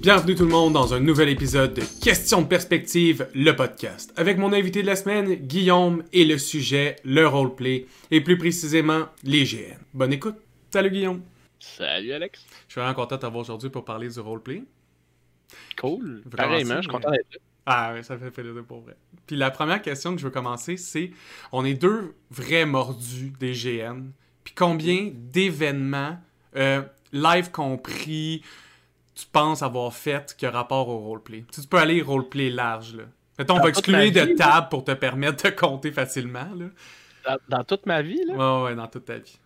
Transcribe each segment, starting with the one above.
Bienvenue tout le monde dans un nouvel épisode de Questions de perspective, le podcast. Avec mon invité de la semaine, Guillaume, et le sujet, le roleplay, et plus précisément, les. Bonne écoute. Salut Guillaume. Salut Alex. Je suis vraiment content de t'avoir aujourd'hui pour parler du roleplay. Cool. Pareillement, je suis content d'être là. Ah ouais, ça fait plaisir pour vrai. Puis la première question que je veux commencer, c'est on est deux vrais mordus des GN. Puis combien d'événements, euh, live compris, tu penses avoir fait que rapport au roleplay? Tu, peux aller roleplay large, là. Mettons, on va exclure de table pour te permettre de compter facilement, là. Dans, toute ma vie, là? Ouais, ouais, dans toute ta vie.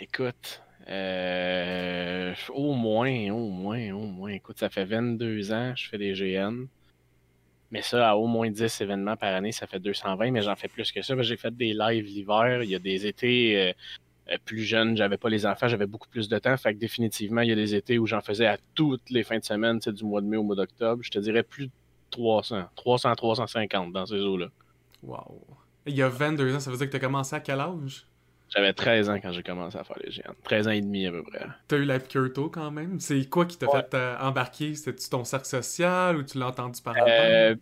Écoute, euh, au moins, au moins, au moins. Écoute, ça fait 22 ans que je fais des GN. Mais ça, à au moins 10 événements par année, ça fait 220, mais j'en fais plus que ça. J'ai fait des lives l'hiver. Il y a des étés euh, euh, plus jeune, j'avais pas les enfants, j'avais beaucoup plus de temps. Fait que définitivement, il y a des étés où j'en faisais à toutes les fins de semaine, du mois de mai au mois d'octobre. Je te dirais plus de 300, 300, 350 dans ces eaux-là. Wow. Il y a 22 ans, ça veut dire que tu as commencé à quel âge? J'avais 13 ans quand j'ai commencé à faire les géants. 13 ans et demi à peu près. T'as eu la piqûre quand même? C'est quoi qui t'a fait euh, embarquer? C'était-tu ton cercle social ou tu l'as entendu parler? Euh,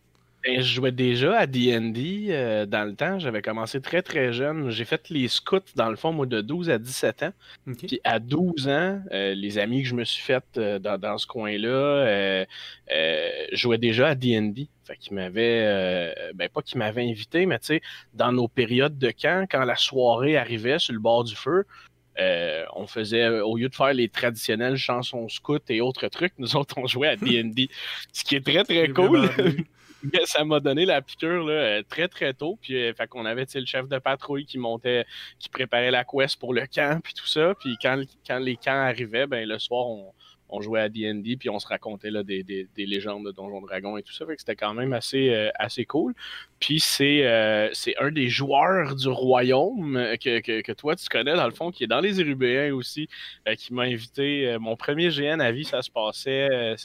ben, je jouais déjà à D&D euh, dans le temps. J'avais commencé très très jeune. J'ai fait les scouts dans le fond, moi, de 12 à 17 ans. Puis à 12 ans, euh, les amis que je me suis fait euh, dans, ce coin-là jouaient déjà à D&D. Fait qu'ils m'avaient, ben pas qu'ils m'avaient invité, mais tu sais, dans nos périodes de camp, quand la soirée arrivait sur le bord du feu, on faisait, au lieu de faire les traditionnelles chansons scouts et autres trucs, nous autres, on jouait à D&D. ce qui est très, très cool. ça m'a donné la piqûre là, euh, très très tôt. Puis euh, fait qu'on avait le chef de patrouille qui montait, qui préparait la quest pour le camp puis tout ça. Puis quand, quand les camps arrivaient, ben le soir on, on jouait à D&D puis on se racontait des, des, des légendes de Donjons Dragons et tout ça. C'était quand même assez, euh, cool. Puis c'est euh, c'est un des joueurs du royaume que, que, que, toi tu connais dans le fond, qui est dans les Érubéens aussi, euh, qui m'a invité. mon premier GN à vie, ça se passait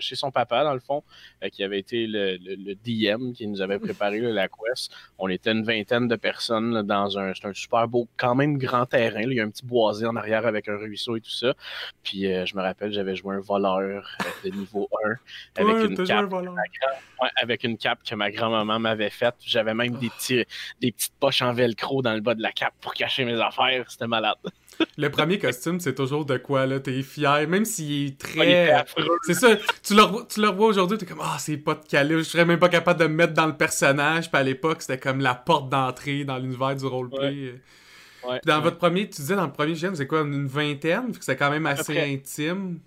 chez son papa dans le fond, qui avait été le, le, DM qui nous avait préparé la quest. On était une vingtaine de personnes dans un, un super beau, quand même grand terrain. Il y a un petit boisé en arrière avec un ruisseau et tout ça. Puis je me rappelle, j'avais joué un voleur de niveau 1 avec, une cape, avec une cape que ma grand-maman m'avait fait. J'avais même des, petits, des petites poches en velcro dans le bas de la cape pour cacher mes affaires. C'était malade. Le premier costume, c'est toujours de quoi, là? T'es fier, même s'il est très. c'est ça. Tu le, tu le revois aujourd'hui, t'es comme, ah, c'est pas de calibre. Je serais même pas capable de me mettre dans le personnage. Puis à l'époque, c'était comme la porte d'entrée dans l'univers du roleplay. Dans votre premier, tu disais dans le premier GM, c'est quoi, une vingtaine? C'est quand même assez intime.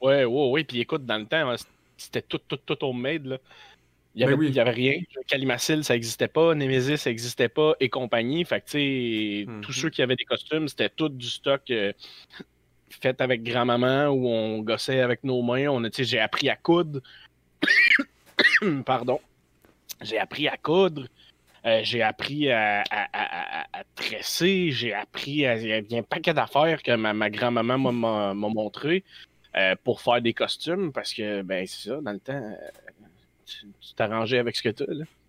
Ouais, ouais, ouais. Puis écoute, dans le temps, c'était tout, tout, tout homemade, là. Il n'y ben avait, rien. Calimacil, ça n'existait pas. Nemesis, ça n'existait pas. Et compagnie. Fait que, tu sais, tous mhm. ceux qui avaient des costumes, c'était tout du stock euh, fait avec grand-maman où on gossait avec nos mains. On a, j'ai appris à coudre. Pardon. J'ai appris à coudre. Euh, j'ai appris à, tresser. J'ai appris à. Il y a un paquet d'affaires que ma, ma grand-maman m'a montré euh, pour faire des costumes parce que, ben, c'est ça, dans le temps tu t'arrangeais avec ce que tu as.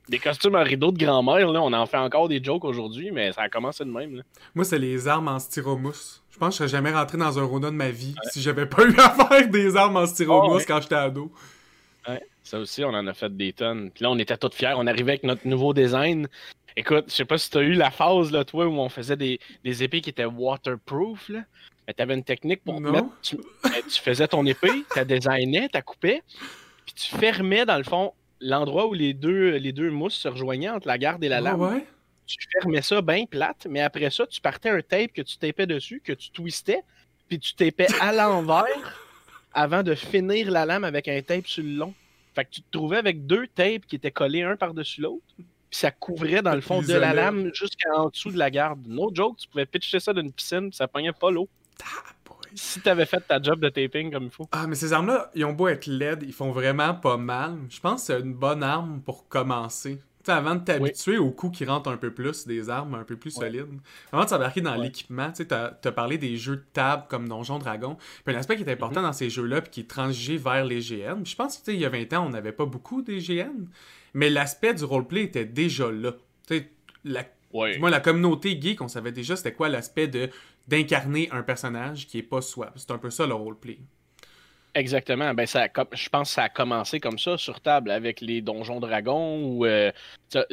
Des costumes à rideau de grand-mère, on en fait encore des jokes aujourd'hui, mais ça a commencé de même. Moi, c'est les armes en styromousse. Je pense que je serais jamais rentré dans un Rona de ma vie si j'avais pas eu à faire des armes en styromousse ah quand j'étais ado. Ouais, ça aussi, on en a fait des tonnes. Puis là, on était tous fiers. On arrivait avec notre nouveau design. Écoute, je sais pas si tu as eu la phase, là, toi, où on faisait des, des épées qui étaient waterproof. Là. Tu avais une technique pour mettre. Tu, tu, faisais ton épée, tu designais, tu coupais, puis tu fermais, dans le fond, l'endroit où les deux, les deux mousses se rejoignaient entre la garde et la lame. Tu fermais ça bien plate, mais après ça, tu partais un tape que tu tapais dessus, que tu twistais, puis tu tapais à l'envers avant de finir la lame avec un tape sur le long. Fait que tu te trouvais avec deux tapes qui étaient collés un par-dessus l'autre, puis ça couvrait dans le fond de la lame jusqu'en dessous de la garde. No joke, tu pouvais pitcher ça d'une piscine, puis ça pognait pas l'eau si t'avais fait ta job de taping comme il faut. Ah, mais ces armes-là, ils ont beau être LED, ils font vraiment pas mal. Je pense que c'est une bonne arme pour commencer. Avant de t'habituer aux coups qui rentrent un peu plus, des armes un peu plus solides. Avant de s'embarquer dans l'équipement, tu as, as, parlé des jeux de table comme Donjon Dragon. Puis un aspect qui est important mm-hmm. dans ces jeux-là, puis qui est transigé vers les GN. je pense qu'il y a 20 ans, on n'avait pas beaucoup des GN, mais l'aspect du roleplay était déjà là. La, Moi, la communauté geek, on savait déjà c'était quoi l'aspect de d'incarner un personnage qui est pas soi. C'est un peu ça le roleplay. Exactement. Ben, ça je pense que ça a commencé comme ça sur table avec les donjons dragons ou euh,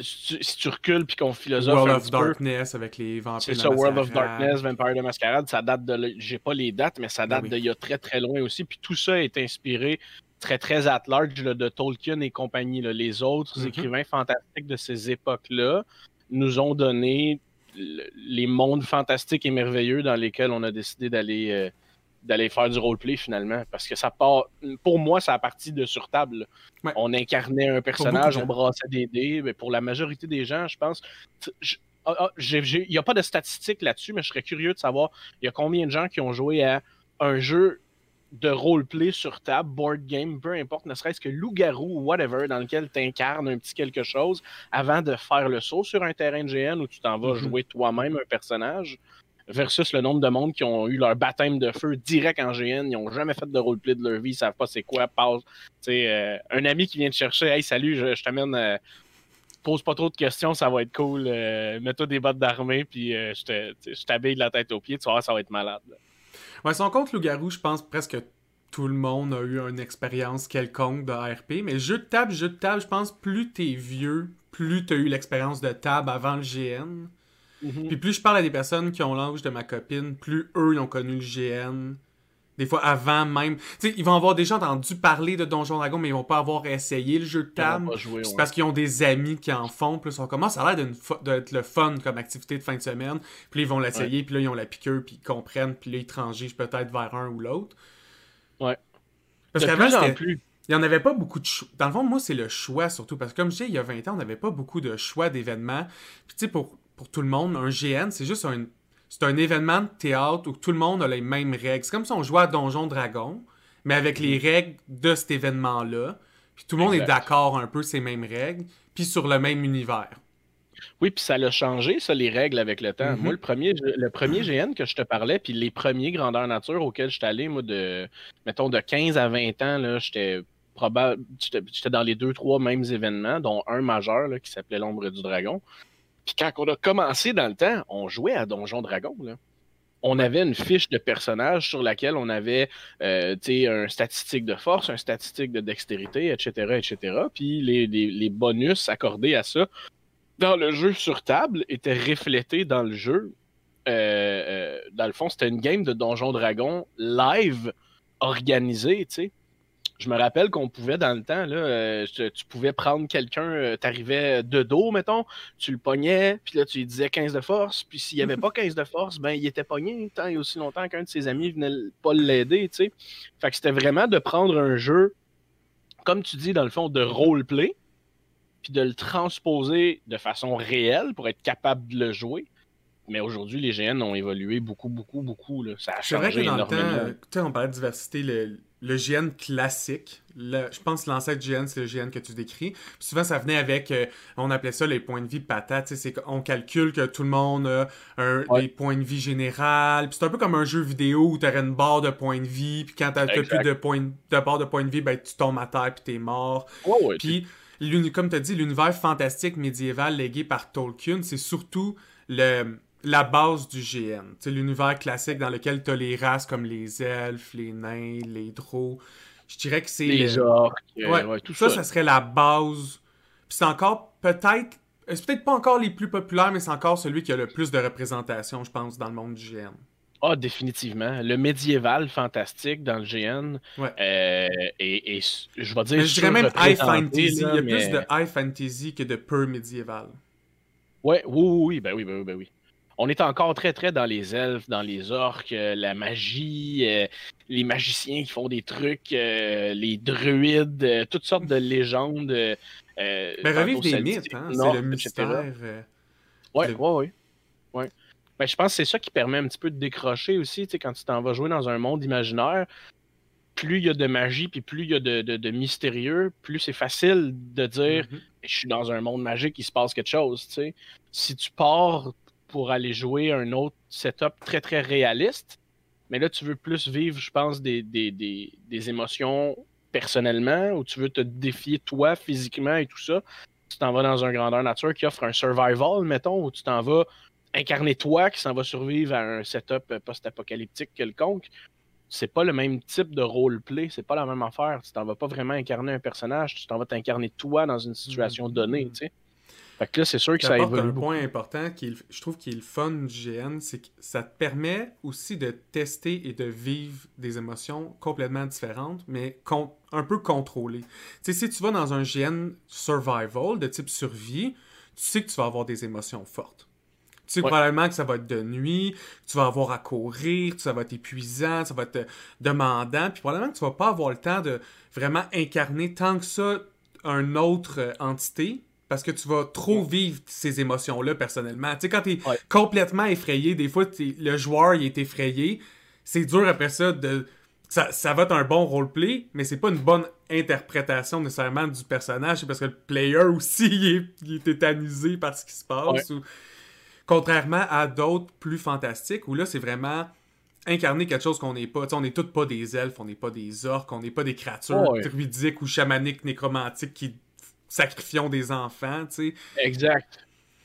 si, tu, recules puis qu'on philosophe. World of Darkness avec les vampires. C'est ça, World of Darkness, Vampire de Masquerade, ça date de. J'ai pas les dates, mais ça ben date d'il y a très très loin aussi. Puis tout ça est inspiré très très at large de Tolkien et compagnie. Les autres mm-hmm. écrivains fantastiques de ces époques-là nous ont donné les mondes fantastiques et merveilleux dans lesquels on a décidé d'aller. Euh, d'aller faire du roleplay finalement. Parce que ça part. Pour moi, ça a parti de sur table. On incarnait un personnage, on brassait des dés. Mais pour la majorité des gens, je pense. Ah, ah, il n'y a pas de statistiques là-dessus, mais je serais curieux de savoir il y a combien de gens qui ont joué à un jeu de roleplay sur table, board game, peu importe, ne serait-ce que loup-garou ou whatever, dans lequel tu incarnes un petit quelque chose avant de faire le saut sur un terrain de GN où tu t'en vas mm-hmm. jouer toi-même un personnage versus le nombre de monde qui ont eu leur baptême de feu direct en GN. Ils n'ont jamais fait de roleplay de leur vie, ils savent pas c'est quoi. Passe. Euh, un ami qui vient te chercher, hey, salut, je, t'amène. Euh, pose pas trop de questions, ça va être cool. Euh, mets-toi des bottes d'armée, puis je t'habille de la tête aux pieds, tu vois, ça va être malade. Ouais, son compte loup-garou, je pense presque tout le monde a eu une expérience quelconque de RP. Mais jeu de table, jeu de table, je pense plus t'es vieux, plus t'as eu l'expérience de table avant le GN. Mhm. Puis plus je parle à des personnes qui ont l'âge de ma copine, plus eux, ils ont connu le GN. Des fois avant même. Tu sais, ils vont avoir déjà entendu parler de Donjon Dragon, mais ils vont pas avoir essayé le jeu de table. C'est parce qu'ils ont des amis qui en font. Puis ils sont comme, ah, l'air d'être le fun comme activité de fin de semaine. Puis ils vont l'essayer, puis là, ils ont la piqûre, puis ils comprennent, puis là, ils transigent peut-être vers un ou l'autre. Ouais. Parce qu'avant, plus. Il n'y en avait pas beaucoup de choix. Dans le fond, moi, c'est le choix surtout. Parce que comme je disais, il y a 20 ans, on n'avait pas beaucoup de choix d'événements. Puis tu sais, pour pour tout le monde. Un GN, c'est juste un, c'est un événement de théâtre où tout le monde a les mêmes règles. C'est comme si on jouait à Donjon Dragon, mais avec les règles de cet événement-là. Puis tout le monde est d'accord un peu ces mêmes règles, puis sur le même univers. Oui, puis ça l'a changé, ça, les règles avec le temps. Moi, le premier, le premier GN que je te parlais, puis les premiers grandeurs nature auxquels j'étais allé, moi, de, mettons, de 15 à 20 ans, là, j'étais probable, j'étais dans les deux, trois mêmes événements, dont un majeur qui s'appelait l'ombre du dragon. Puis quand on a commencé dans le temps, on jouait à Donjon Dragon. On avait une fiche de personnage sur laquelle on avait euh, un statistique de force, un statistique de dextérité, etc. etc. Puis les, bonus accordés à ça dans le jeu sur table étaient reflétés dans le jeu. Euh, euh, dans le fond, c'était une game de Donjon Dragon live organisée, tu sais je me rappelle qu'on pouvait dans le temps, là, euh, tu, pouvais prendre quelqu'un, euh, tu arrivais de dos, mettons, tu le pognais, puis là, tu lui disais 15 de force, puis s'il n'y avait pas 15 de force, ben, il était pogné tant et aussi longtemps qu'un de ses amis venait pas l'aider, tu sais. Fait que c'était vraiment de prendre un jeu, comme tu dis, dans le fond, de roleplay, puis de le transposer de façon réelle pour être capable de le jouer. Mais aujourd'hui, les GN ont évolué beaucoup, beaucoup, beaucoup. Là. Ça a changé vrai que dans énormément. Le temps, on parlait de diversité, le, le GN classique, je pense que l'ancêtre GN, c'est le GN que tu décris. souvent, ça venait avec, euh, on appelait ça les points de vie patates. C'est qu'on calcule que tout le monde a un, des points de vie général. c'est un peu comme un jeu vidéo où tu aurais une barre de points de vie. Puis quand tu n'as plus de, points, de barre de points de vie, ben, tu tombes à terre puis es mort. puis, comme tu as dit, l'univers fantastique médiéval légué par Tolkien, c'est surtout le la base du GN. C'est l'univers classique dans lequel tu as les races comme les elfes, les nains, les drôles. Je dirais que c'est. Les orques. Euh, tout ça, ça, serait la base. Puis c'est encore peut-être. C'est peut-être pas encore les plus populaires, mais c'est encore celui qui a le plus de représentation, je pense, dans le monde du GN. Ah, définitivement. Le médiéval fantastique dans le GN. Ouais. Euh, et, je vais dire. je dirais même high fantasy. Il y a plus de high fantasy que de pur médiéval. Ouais, oui, oui, oui, ben oui, ben oui, ben oui on est encore très, très dans les elfes, dans les orques, euh, la magie, euh, les magiciens qui font des trucs, euh, les druides, toutes sortes de légendes. Mais ben, revivre des mythes, hein? c'est le mystère. Oui, oui, oui. je pense que c'est ça qui permet un petit peu de décrocher aussi, quand tu t'en vas jouer dans un monde imaginaire. plus il y a de magie, puis plus il y a de, mystérieux, plus c'est facile de dire mm-hmm. je suis dans un monde magique, il se passe quelque chose. Si tu pars pour aller jouer un autre setup très très réaliste, mais là tu veux plus vivre, je pense, des, des, des émotions personnellement, ou tu veux te défier toi physiquement et tout ça, tu t'en vas dans un grandeur nature qui offre un survival, mettons, ou tu t'en vas incarner toi qui s'en va survivre à un setup post-apocalyptique quelconque. C'est pas le même type de roleplay, c'est pas la même affaire. Tu t'en vas pas vraiment incarner un personnage, tu t'en vas t'incarner toi dans une situation mm-hmm. donnée, tu sais. Fait que là, c'est sûr que ça évolue. un point important qui je trouve qui est le fun du GN, c'est que ça te permet aussi de tester et de vivre des émotions complètement différentes, mais un peu contrôlées. Tu sais, si tu vas dans un GN survival de type survie, tu sais que tu vas avoir des émotions fortes. Tu sais probablement que ça va être de nuit, tu vas avoir à courir, ça va être épuisant, ça va être demandant, puis probablement que tu vas pas avoir le temps de vraiment incarner tant que ça une autre euh, entité parce que tu vas trop vivre ces émotions-là personnellement. Tu sais, quand tu es complètement effrayé, des fois, le joueur il est effrayé, c'est dur après ça de. Ça, ça va être un bon roleplay, mais c'est pas une bonne interprétation nécessairement du personnage, parce que le player aussi il est, il est tétanisé par ce qui se passe. Contrairement à d'autres plus fantastiques, où là c'est vraiment incarner quelque chose qu'on n'est pas. sais, on n'est tous pas des elfes, on n'est pas des orques, on n'est pas des créatures druidiques ou chamaniques, nécromantiques qui sacrifions des enfants, tu sais. Exact.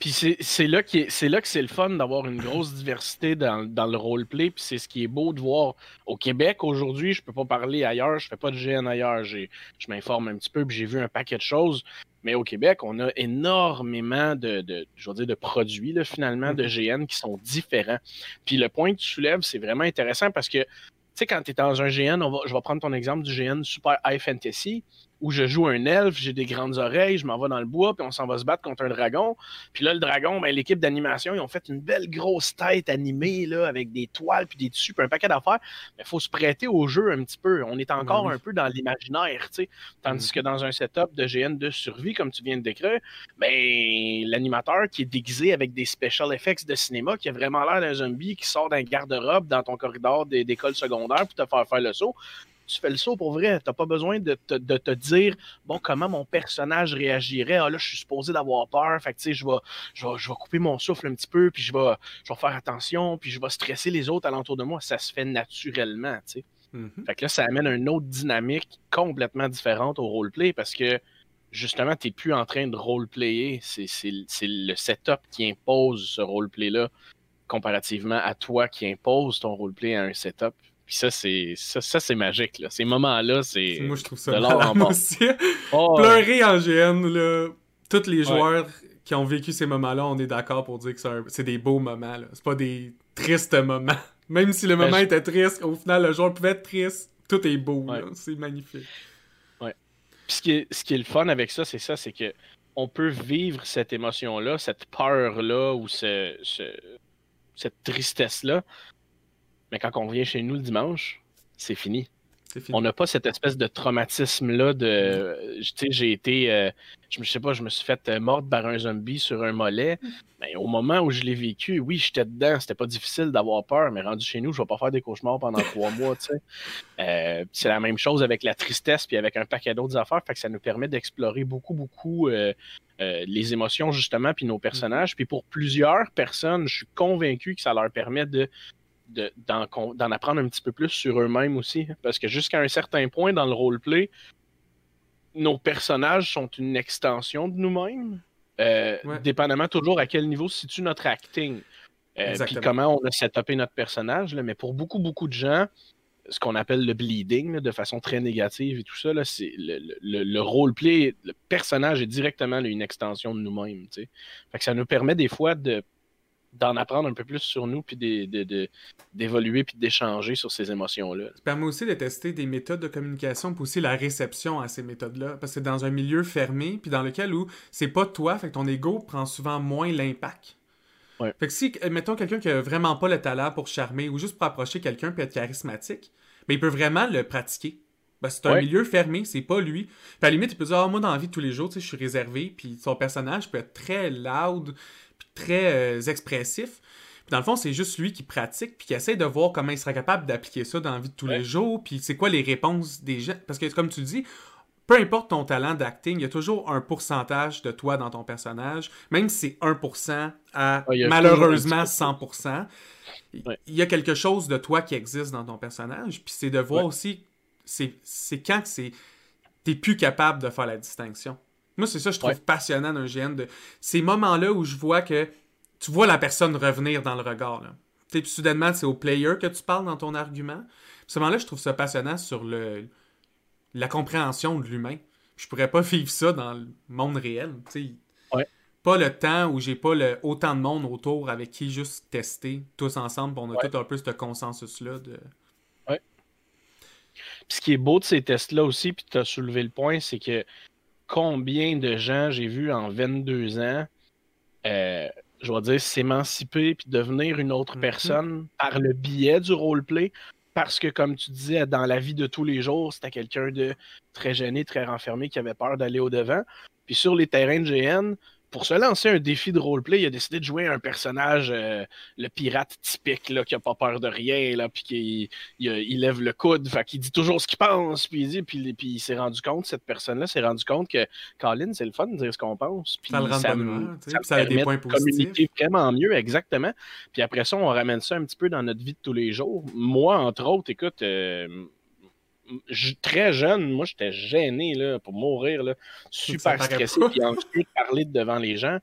Puis c'est là, là que c'est le fun d'avoir une grosse diversité dans, dans le roleplay. Puis c'est ce qui est beau de voir au Québec aujourd'hui. Je peux pas parler ailleurs, je fais pas de GN ailleurs. Je m'informe un petit peu, puis j'ai vu un paquet de choses. Mais au Québec, on a énormément de, de je veux dire, de produits là, finalement de GN mhm. qui sont différents. Puis le point que tu soulèves, c'est vraiment intéressant parce que, tu sais, quand tu es dans un GN, je vais prendre ton exemple du GN Super High Fantasy où je joue un elfe, j'ai des grandes oreilles, je m'en vais dans le bois, puis on s'en va se battre contre un dragon. Puis là, le dragon, ben, l'équipe d'animation, ils ont fait une belle grosse tête animée, là, avec des toiles, puis des tissus, puis un paquet d'affaires. Mais il faut se prêter au jeu un petit peu. On est encore un peu dans l'imaginaire, tu sais. Tandis mm. que dans un setup de GN de survie, comme tu viens de décrire, ben, l'animateur qui est déguisé avec des special effects de cinéma, qui a vraiment l'air d'un zombie qui sort d'un garde-robe dans ton corridor d'école secondaire pour te faire faire le saut, tu fais le saut pour vrai. Tu n'as pas besoin de te, dire, bon, comment mon personnage réagirait. Ah là, je suis supposé d'avoir peur. Fait que, tu sais, je vais, je, vais, couper mon souffle un petit peu, puis je vais, je vais faire attention, puis je vais stresser les autres alentour de moi. Ça se fait naturellement, tu sais. Mm-hmm. Fait que là, ça amène une autre dynamique complètement différente au roleplay parce que justement, tu n'es plus en train de roleplayer. C'est le setup qui impose ce roleplay-là comparativement à toi qui impose ton roleplay à un setup. Puis ça, c'est ça, c'est magique. Là. Ces moments-là, c'est. Moi, je trouve ça de aussi. Oh, Pleurer en GN, là. Tous les joueurs qui ont vécu ces moments-là, on est d'accord pour dire que c'est des beaux moments. Là. C'est pas des tristes moments. Même si le ben, moment était triste, au final, le joueur pouvait être triste. Tout est beau. C'est magnifique. Ouais. Puis ce qui, est, ce qui est le fun avec ça, c'est ça, c'est que on peut vivre cette émotion-là, cette peur-là ou ce, cette tristesse-là mais quand on vient chez nous le dimanche, c'est fini. On n'a pas cette espèce de traumatisme-là de. Tu sais, j'ai été. Euh, je sais pas, je me suis fait euh, mordre par un zombie sur un mollet. Mais au moment où je l'ai vécu, oui, j'étais dedans. C'était pas difficile d'avoir peur, mais rendu chez nous, je vais pas faire des cauchemars pendant trois mois, tu sais. Euh, c'est la même chose avec la tristesse puis avec un paquet d'autres affaires. Fait que ça nous permet d'explorer beaucoup, beaucoup les émotions, justement, puis nos personnages. Mm-hmm. Puis pour plusieurs personnes, je suis convaincu que ça leur permet de d'en apprendre un petit peu plus sur eux-mêmes aussi. Parce que jusqu'à un certain point dans le roleplay, nos personnages sont une extension de nous-mêmes. Euh, dépendamment toujours à quel niveau se situe notre acting. Euh, puis comment on a setupé notre personnage. mais pour beaucoup, beaucoup de gens, ce qu'on appelle le bleeding, de façon très négative et tout ça, c'est le, le, le, roleplay, le personnage est directement une extension de nous-mêmes. ça nous permet des fois de d'en apprendre un peu plus sur nous, puis d'évoluer, puis d'échanger sur ces émotions-là. Ça permet aussi de tester des méthodes de communication, puis aussi la réception à ces méthodes-là. Parce que c'est dans un milieu fermé, puis dans lequel où c'est pas toi, fait que ton ego prend souvent moins l'impact. Ouais. Fait que si, mettons, quelqu'un qui a vraiment pas le talent pour charmer ou juste pour approcher quelqu'un puis être charismatique, mais il peut vraiment le pratiquer. c'est un milieu fermé, c'est pas lui. Puis à la limite, il peut dire, ah, moi, dans la vie de tous les jours, je suis réservé, puis son personnage peut être très loud, très euh, expressif. dans le fond, c'est juste lui qui pratique, puis qui essaie de voir comment il sera capable d'appliquer ça dans la vie de tous les jours, puis c'est quoi les réponses des gens. Parce que, comme tu dis, peu importe ton talent d'acting, il y a toujours un pourcentage de toi dans ton personnage, même si c'est 1% à malheureusement 100%. Il y a quelque chose de toi qui existe dans ton personnage, puis c'est de voir aussi, c'est quand c'est t'es plus capable de faire la distinction. Moi, c'est ça que je trouve passionnant d'un GN. De... Ces moments-là où je vois que tu vois la personne revenir dans le regard. Là. Puis soudainement, c'est au player que tu parles dans ton argument. À ce moment-là, je trouve ça passionnant sur le la compréhension de l'humain. Je pourrais pas vivre ça dans le monde réel. Ouais. Pas le temps où j'ai pas le, autant de monde autour avec qui juste tester tous ensemble. On a tout un peu ce consensus-là. De... Ouais. ce qui est beau de ces tests-là aussi, puis tu as soulevé le point, c'est que combien de gens j'ai vu en 22 ans, euh, je vais dire, s'émanciper puis devenir une autre mm-hmm. personne par le biais du roleplay. Parce que, comme tu disais, dans la vie de tous les jours, c'était quelqu'un de très gêné, très renfermé, qui avait peur d'aller au-devant. Puis sur les terrains de GN, pour se lancer un défi de roleplay, il a décidé de jouer un personnage, euh, le pirate typique, là, qui a pas peur de rien, là, puis qui il, lève le coude, fait qu'il dit toujours ce qu'il pense, puis il dit, puis, puis il s'est rendu compte, cette personne-là s'est rendu compte que Colin, c'est le fun de dire ce qu'on pense, puis ça, le rend ça, ça, ça a des points positifs. communiquer vraiment mieux, exactement. Puis après ça, on ramène ça un petit peu dans notre vie de tous les jours. Moi, entre autres, écoute. Euh, très jeune, moi, j'étais gêné là, pour mourir, là, super stressé, puis de parler devant les gens.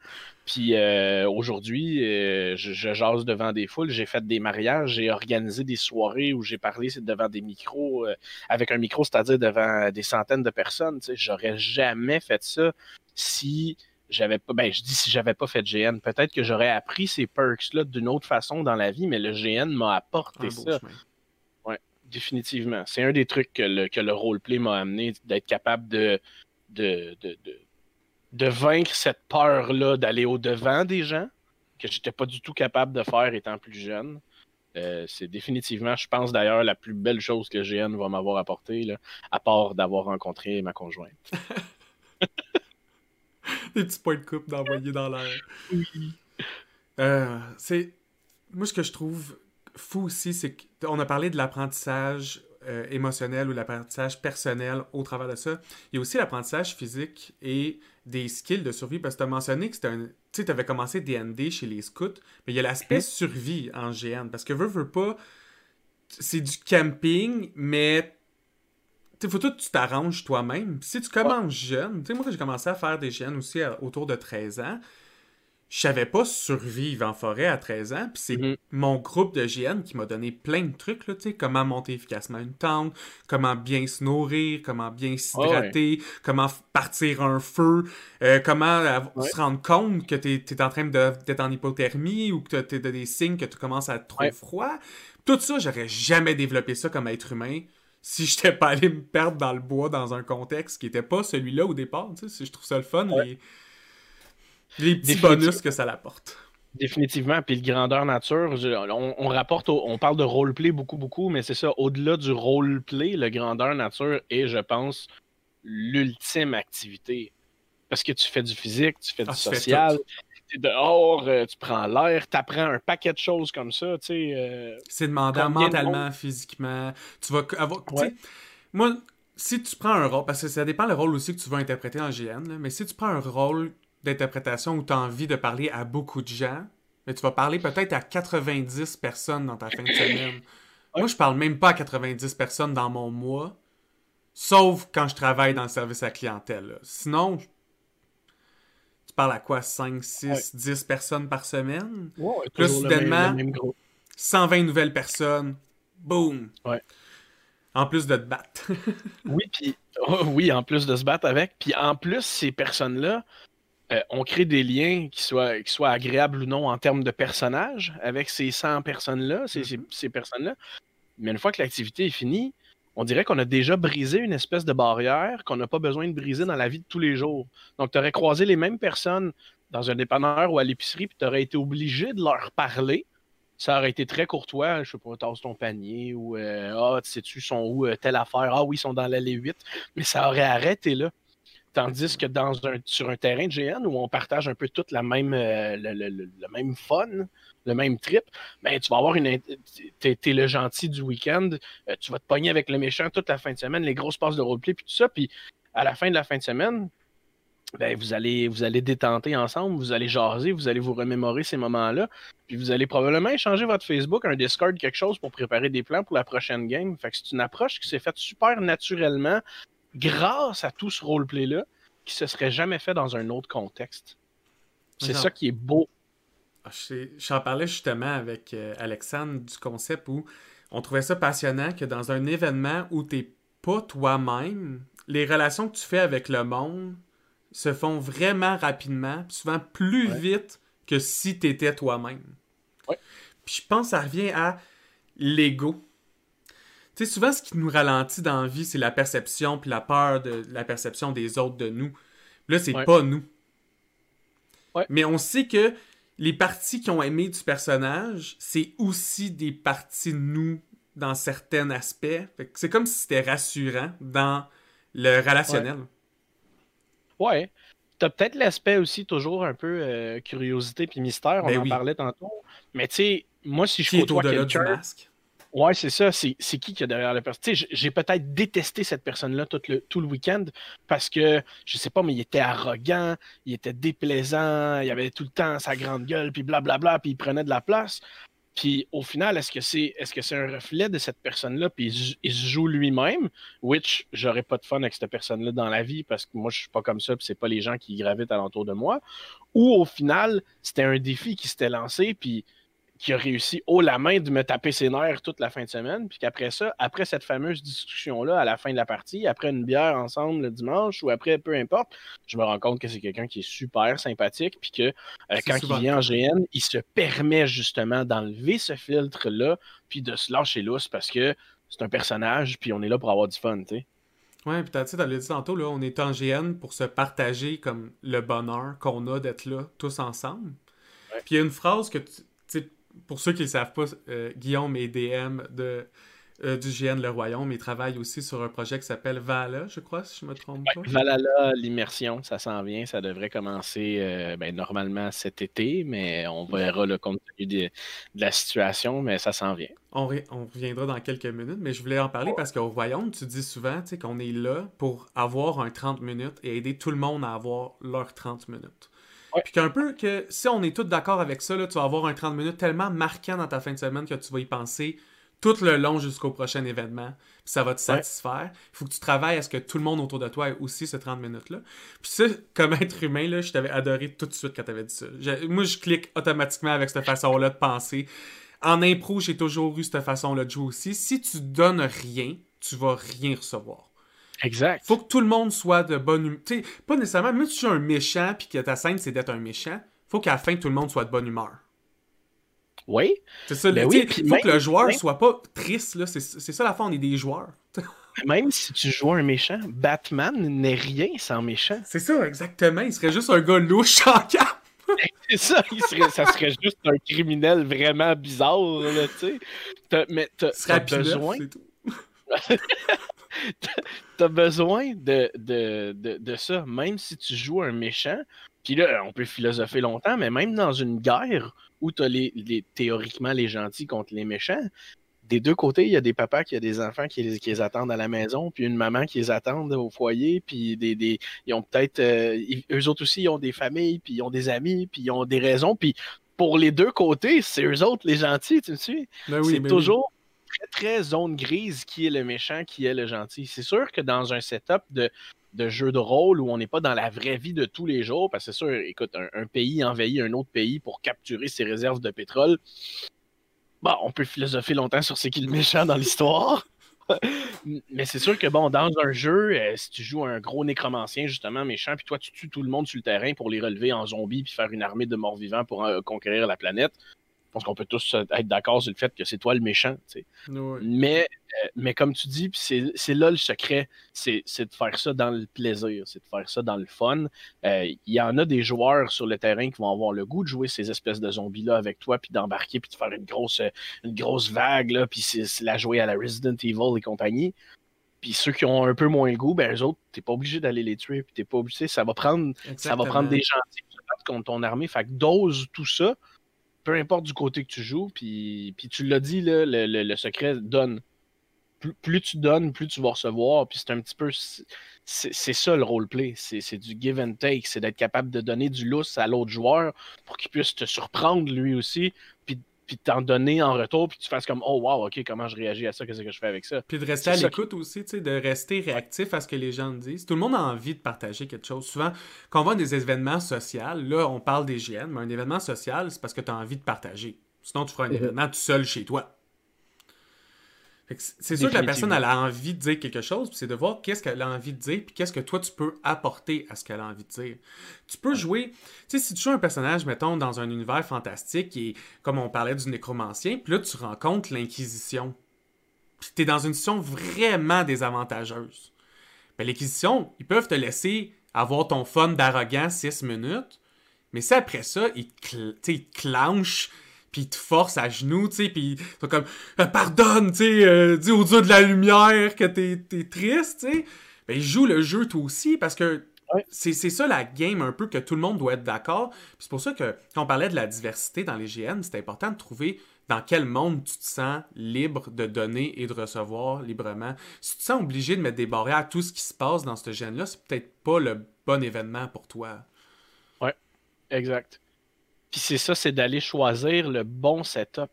Puis euh, aujourd'hui, euh, je, jase devant des foules, j'ai fait des mariages, j'ai organisé des soirées où j'ai parlé devant des micros, euh, avec un micro, c'est-à-dire devant des centaines de personnes. J'aurais jamais fait ça si j'avais pas. Ben, je dis si j'avais pas fait GN. Peut-être que j'aurais appris ces perks-là d'une autre façon dans la vie, mais le GN m'a apporté ça définitivement. C'est un des trucs que le, que le roleplay m'a amené, d'être capable de, de, de, vaincre cette peur-là d'aller au-devant des gens, que j'étais pas du tout capable de faire étant plus jeune. Euh, c'est définitivement, je pense d'ailleurs, la plus belle chose que GN va m'avoir apporté, là, à part d'avoir rencontré ma conjointe. Des petits points de coupe d'envoyer dans l'air. Euh, c'est. Moi, ce que je trouve fou aussi, c'est qu'on a parlé de l'apprentissage euh, émotionnel ou l'apprentissage personnel au travers de ça. Il y a aussi l'apprentissage physique et des skills de survie, parce que tu as mentionné que c'était un... Tu sais, tu avais commencé DND chez les scouts, mais il y a l'aspect mhm. survie en GN, parce que veux, veux pas, c'est du camping, mais il faut tout que tu t'arranges toi-même. Si tu commences jeune, tu sais, moi j'ai commencé à faire des GN aussi autour de 13 ans, je savais pas survivre en forêt à 13 ans. Puis c'est mhm. mon groupe de GN qui m'a donné plein de trucs, là, comment monter efficacement une tente, comment bien se nourrir, comment bien s'hydrater, comment partir un feu, euh, comment se rendre compte que tu es, en train d'être en hypothermie ou que tu as des signes que tu commences à être trop froid. Tout ça, j'aurais jamais développé ça comme être humain si je n'étais pas allé me perdre dans le bois dans un contexte qui n'était pas celui-là au départ. Je trouve ça le fun. Les petits bonus que ça l'apporte. Définitivement. Puis le grandeur nature, on, rapporte, on parle de roleplay beaucoup, beaucoup, mais c'est ça, au-delà du roleplay, le grandeur nature est, je pense, l'ultime activité. Parce que tu fais du physique, tu fais du ah, social, tu es dehors, euh, tu prends l'air, tu apprends un paquet de choses comme ça. Tu sais, euh, c'est demandant mentalement, physiquement. Tu vas avoir. Moi, si tu prends un rôle, parce que ça dépend le rôle aussi que tu vas interpréter en GN, mais si tu prends un rôle d'interprétation où tu as envie de parler à beaucoup de gens, mais tu vas parler peut-être à 90 personnes dans ta fin de semaine. Moi, je parle même pas à 90 personnes dans mon mois, sauf quand je travaille dans le service à clientèle. Sinon, tu parles à quoi 5, 6, 10 personnes par semaine? Plus soudainement, 120 nouvelles personnes. Boom En plus de te battre. oui, puis oh, oui, en plus de se battre avec. Puis en plus, ces personnes-là, euh, on crée des liens qui soient, qui soient agréables ou non en termes de personnages avec ces 100 personnes-là, ces, mm-hmm. ces, personnes-là. Mais une fois que l'activité est finie, on dirait qu'on a déjà brisé une espèce de barrière qu'on n'a pas besoin de briser dans la vie de tous les jours. Donc, tu aurais croisé les mêmes personnes dans un dépanneur ou à l'épicerie, puis tu aurais été obligé de leur parler. Ça aurait été très courtois, je sais pas, tasse ton panier ou euh, Ah, tu sais-tu, sont où euh, telle affaire? Ah oui, ils sont dans l'allée 8. Mais ça aurait arrêté là. Tandis que dans un, sur un terrain de GN où on partage un peu tout la même, euh, le, même fun, le même trip, ben, tu vas avoir une. T'es es le gentil du week-end, euh, tu vas te pogner avec le méchant toute la fin de semaine, les grosses passes de roleplay, puis tout ça. Puis à la fin de la fin de semaine, ben, vous allez vous détenter ensemble, vous allez jaser, vous allez vous remémorer ces moments-là, puis vous allez probablement échanger votre Facebook, un Discord, quelque chose pour préparer des plans pour la prochaine game. Fait que c'est une approche qui s'est faite super naturellement grâce à tout ce roleplay-là, qui se serait jamais fait dans un autre contexte. C'est ça qui est beau. Ah, j'en parlais justement avec euh, Alexandre du concept où on trouvait ça passionnant que dans un événement où t'es pas toi-même, les relations que tu fais avec le monde se font vraiment rapidement, souvent plus vite que si tu étais toi-même. Puis je pense que ça revient à l'ego. Tu sais, souvent, ce qui nous ralentit dans la vie, c'est la perception, puis la peur de la perception des autres de nous. Là, c'est pas nous. Mais on sait que les parties qui ont aimé du personnage, c'est aussi des parties de nous dans certains aspects. C'est comme si c'était rassurant dans le relationnel. Ouais. T'as peut-être l'aspect aussi toujours un peu euh, curiosité puis mystère, on ben en parlait tantôt. Mais tu sais, moi si je côtoie quelqu'un... Ouais, c'est ça. C'est qui qui est derrière la personne? J'ai peut-être détesté cette personne-là tout le, tout le week-end parce que, je sais pas, mais il était arrogant, il était déplaisant, il avait tout le temps sa grande gueule, puis blablabla, puis il prenait de la place. Puis au final, est-ce que c'est est-ce que c'est un reflet de cette personne-là, puis il, se joue lui-même, which j'aurais pas de fun avec cette personne-là dans la vie parce que moi je suis pas comme ça, puis c'est pas les gens qui gravitent alentour de moi, ou au final c'était un défi qui s'était lancé, puis qui a réussi haut la main de me taper ses nerfs toute la fin de semaine, puis qu'après ça, après cette fameuse discussion-là, à la fin de la partie, après une bière ensemble le dimanche ou après peu importe, je me rends compte que c'est quelqu'un qui est super sympathique, puis que euh, quand il vient en GN, il se permet justement d'enlever ce filtre-là, puis de se lâcher lousse parce que c'est un personnage, puis on est là pour avoir du fun, tu sais. Ouais, puis tu sais, dit tantôt, là, on est en GN pour se partager comme le bonheur qu'on a d'être là tous ensemble. Puis il y a une phrase que tu pour ceux qui ne le savent pas, euh, Guillaume est DM de, euh, du GN Le Royaume. Il travaille aussi sur un projet qui s'appelle Vala, je crois, si je ne me trompe pas. Valhalla, l'immersion, ça s'en vient. Ça devrait commencer euh, ben, normalement cet été, mais on verra le compte tenu de, la situation, mais ça s'en vient. On, on, reviendra dans quelques minutes, mais je voulais en parler parce qu'au Royaume, tu dis souvent qu'on est là pour avoir un 30 minutes et aider tout le monde à avoir leurs 30 minutes. Puis qu'un peu que si on est tous d'accord avec ça, là, tu vas avoir un 30 minutes tellement marquant dans ta fin de semaine que tu vas y penser tout le long jusqu'au prochain événement. Puis ça va te satisfaire. Il faut que tu travailles à ce que tout le monde autour de toi ait aussi ce 30 minutes-là. Puis ça, comme être humain, là, je t'avais adoré tout de suite quand tu avais dit ça. moi, je clique automatiquement avec cette façon-là de penser. En impro, j'ai toujours eu cette façon-là de jouer aussi. Si tu donnes rien, tu vas rien recevoir. Exact. Faut que tout le monde soit de bonne humeur. Tu sais, pas nécessairement, même si tu es un méchant puis que ta scène c'est d'être un méchant, faut qu'à la fin tout le monde soit de bonne humeur. Oui. C'est ça, ben oui, faut que le joueur soit pas triste, là. C'est ça la fin, on est des joueurs. même si tu joues un méchant, Batman n'est rien sans méchant. C'est ça, exactement. Il serait juste un gars louche en cap. C'est ça, il serait, ça serait juste un criminel vraiment bizarre, là, tu sais. Mais t'as besoin. t'as besoin de, de, de, ça, même si tu joues un méchant. Puis là, on peut philosopher longtemps, mais même dans une guerre où t'as les, les, théoriquement les gentils contre les méchants, des deux côtés, il y a des papas qui ont des enfants qui les, qui les, attendent à la maison, puis une maman qui les attend au foyer, puis des, des ils ont peut-être, euh, eux autres aussi, ils ont des familles, puis ils ont des amis, puis ils ont des raisons, puis pour les deux côtés, c'est eux autres les gentils, tu sais. Ben c'est ben toujours très, très zone grise qui est le méchant, qui est le gentil. C'est sûr que dans un setup de, de jeu de rôle où on n'est pas dans la vraie vie de tous les jours, parce que c'est sûr, écoute, un, pays envahit un autre pays pour capturer ses réserves de pétrole. Bon, on peut philosopher longtemps sur ce qui est le méchant dans l'histoire. Mais c'est sûr que bon, dans un jeu, euh, si tu joues un gros nécromancien justement méchant, puis toi tu tues tout le monde sur le terrain pour les relever en zombies puis faire une armée de morts vivants pour euh, conquérir la planète, je pense qu'on peut tous être d'accord sur le fait que c'est toi le méchant. Mais, euh, mais comme tu dis, c'est là le secret, c'est de faire ça dans le plaisir, c'est de faire ça dans le fun. Euh, il y en a des joueurs sur le terrain qui vont avoir le goût de jouer ces espèces de zombies-là avec toi, puis d'embarquer, puis de faire une grosse, une grosse vague, là, puis c'est la jouer à la Resident Evil et compagnie. Puis ceux qui ont un peu moins le goût, ben eux autres, t'es pas obligé d'aller les tuer, puis t'es pas obligé, ça va prendre, ça va prendre des gentils contre ton armée. Fait que dose tout ça, peu importe du côté que tu joues, puis, puis tu l'as dit, là, le, le, secret donne. Plus, tu donnes, plus tu vas recevoir, puis c'est un petit peu. C'est ça le roleplay, c'est du give and take, c'est d'être capable de donner du lousse à l'autre joueur pour qu'il puisse te surprendre lui aussi, puis t'en donner en retour, puis tu fasses comme Oh wow, ok, comment je réagis à ça, qu'est-ce que je fais avec ça? Puis de rester à l'écoute aussi, tu sais, de rester réactif à ce que les gens disent. Tout le monde a envie de partager quelque chose. Souvent, quand on va à des événements sociaux, là, on parle des GN, mais un événement social, c'est parce que tu as envie de partager. Sinon, tu feras un événement tout seul chez toi. C'est sûr que la personne elle a envie de dire quelque chose, puis c'est de voir qu'est-ce qu'elle a envie de dire, puis qu'est-ce que toi tu peux apporter à ce qu'elle a envie de dire. Tu peux jouer, tu sais, si tu joues un personnage, mettons, dans un univers fantastique, et comme on parlait du nécromancien, puis là tu rencontres l'Inquisition, puis t'es dans une situation vraiment désavantageuse. Ben, L'Inquisition, ils peuvent te laisser avoir ton fun d'arrogant 6 minutes, mais c'est après ça, ils, te clenchent puis te force à genoux, tu sais, puis t'es comme euh, pardonne, tu sais, euh, dis au dieu de la lumière que t'es es triste, tu sais. Ben joue le jeu toi aussi parce que c'est ça la game un peu que tout le monde doit être d'accord. C'est pour ça que quand on parlait de la diversité dans les GN, c'est important de trouver dans quel monde tu te sens libre de donner et de recevoir librement. Si tu te sens obligé de mettre des barrières à tout ce qui se passe dans ce gène-là, c'est peut-être pas le bon événement pour toi. Ouais, exact. Puis c'est ça, c'est d'aller choisir le bon setup.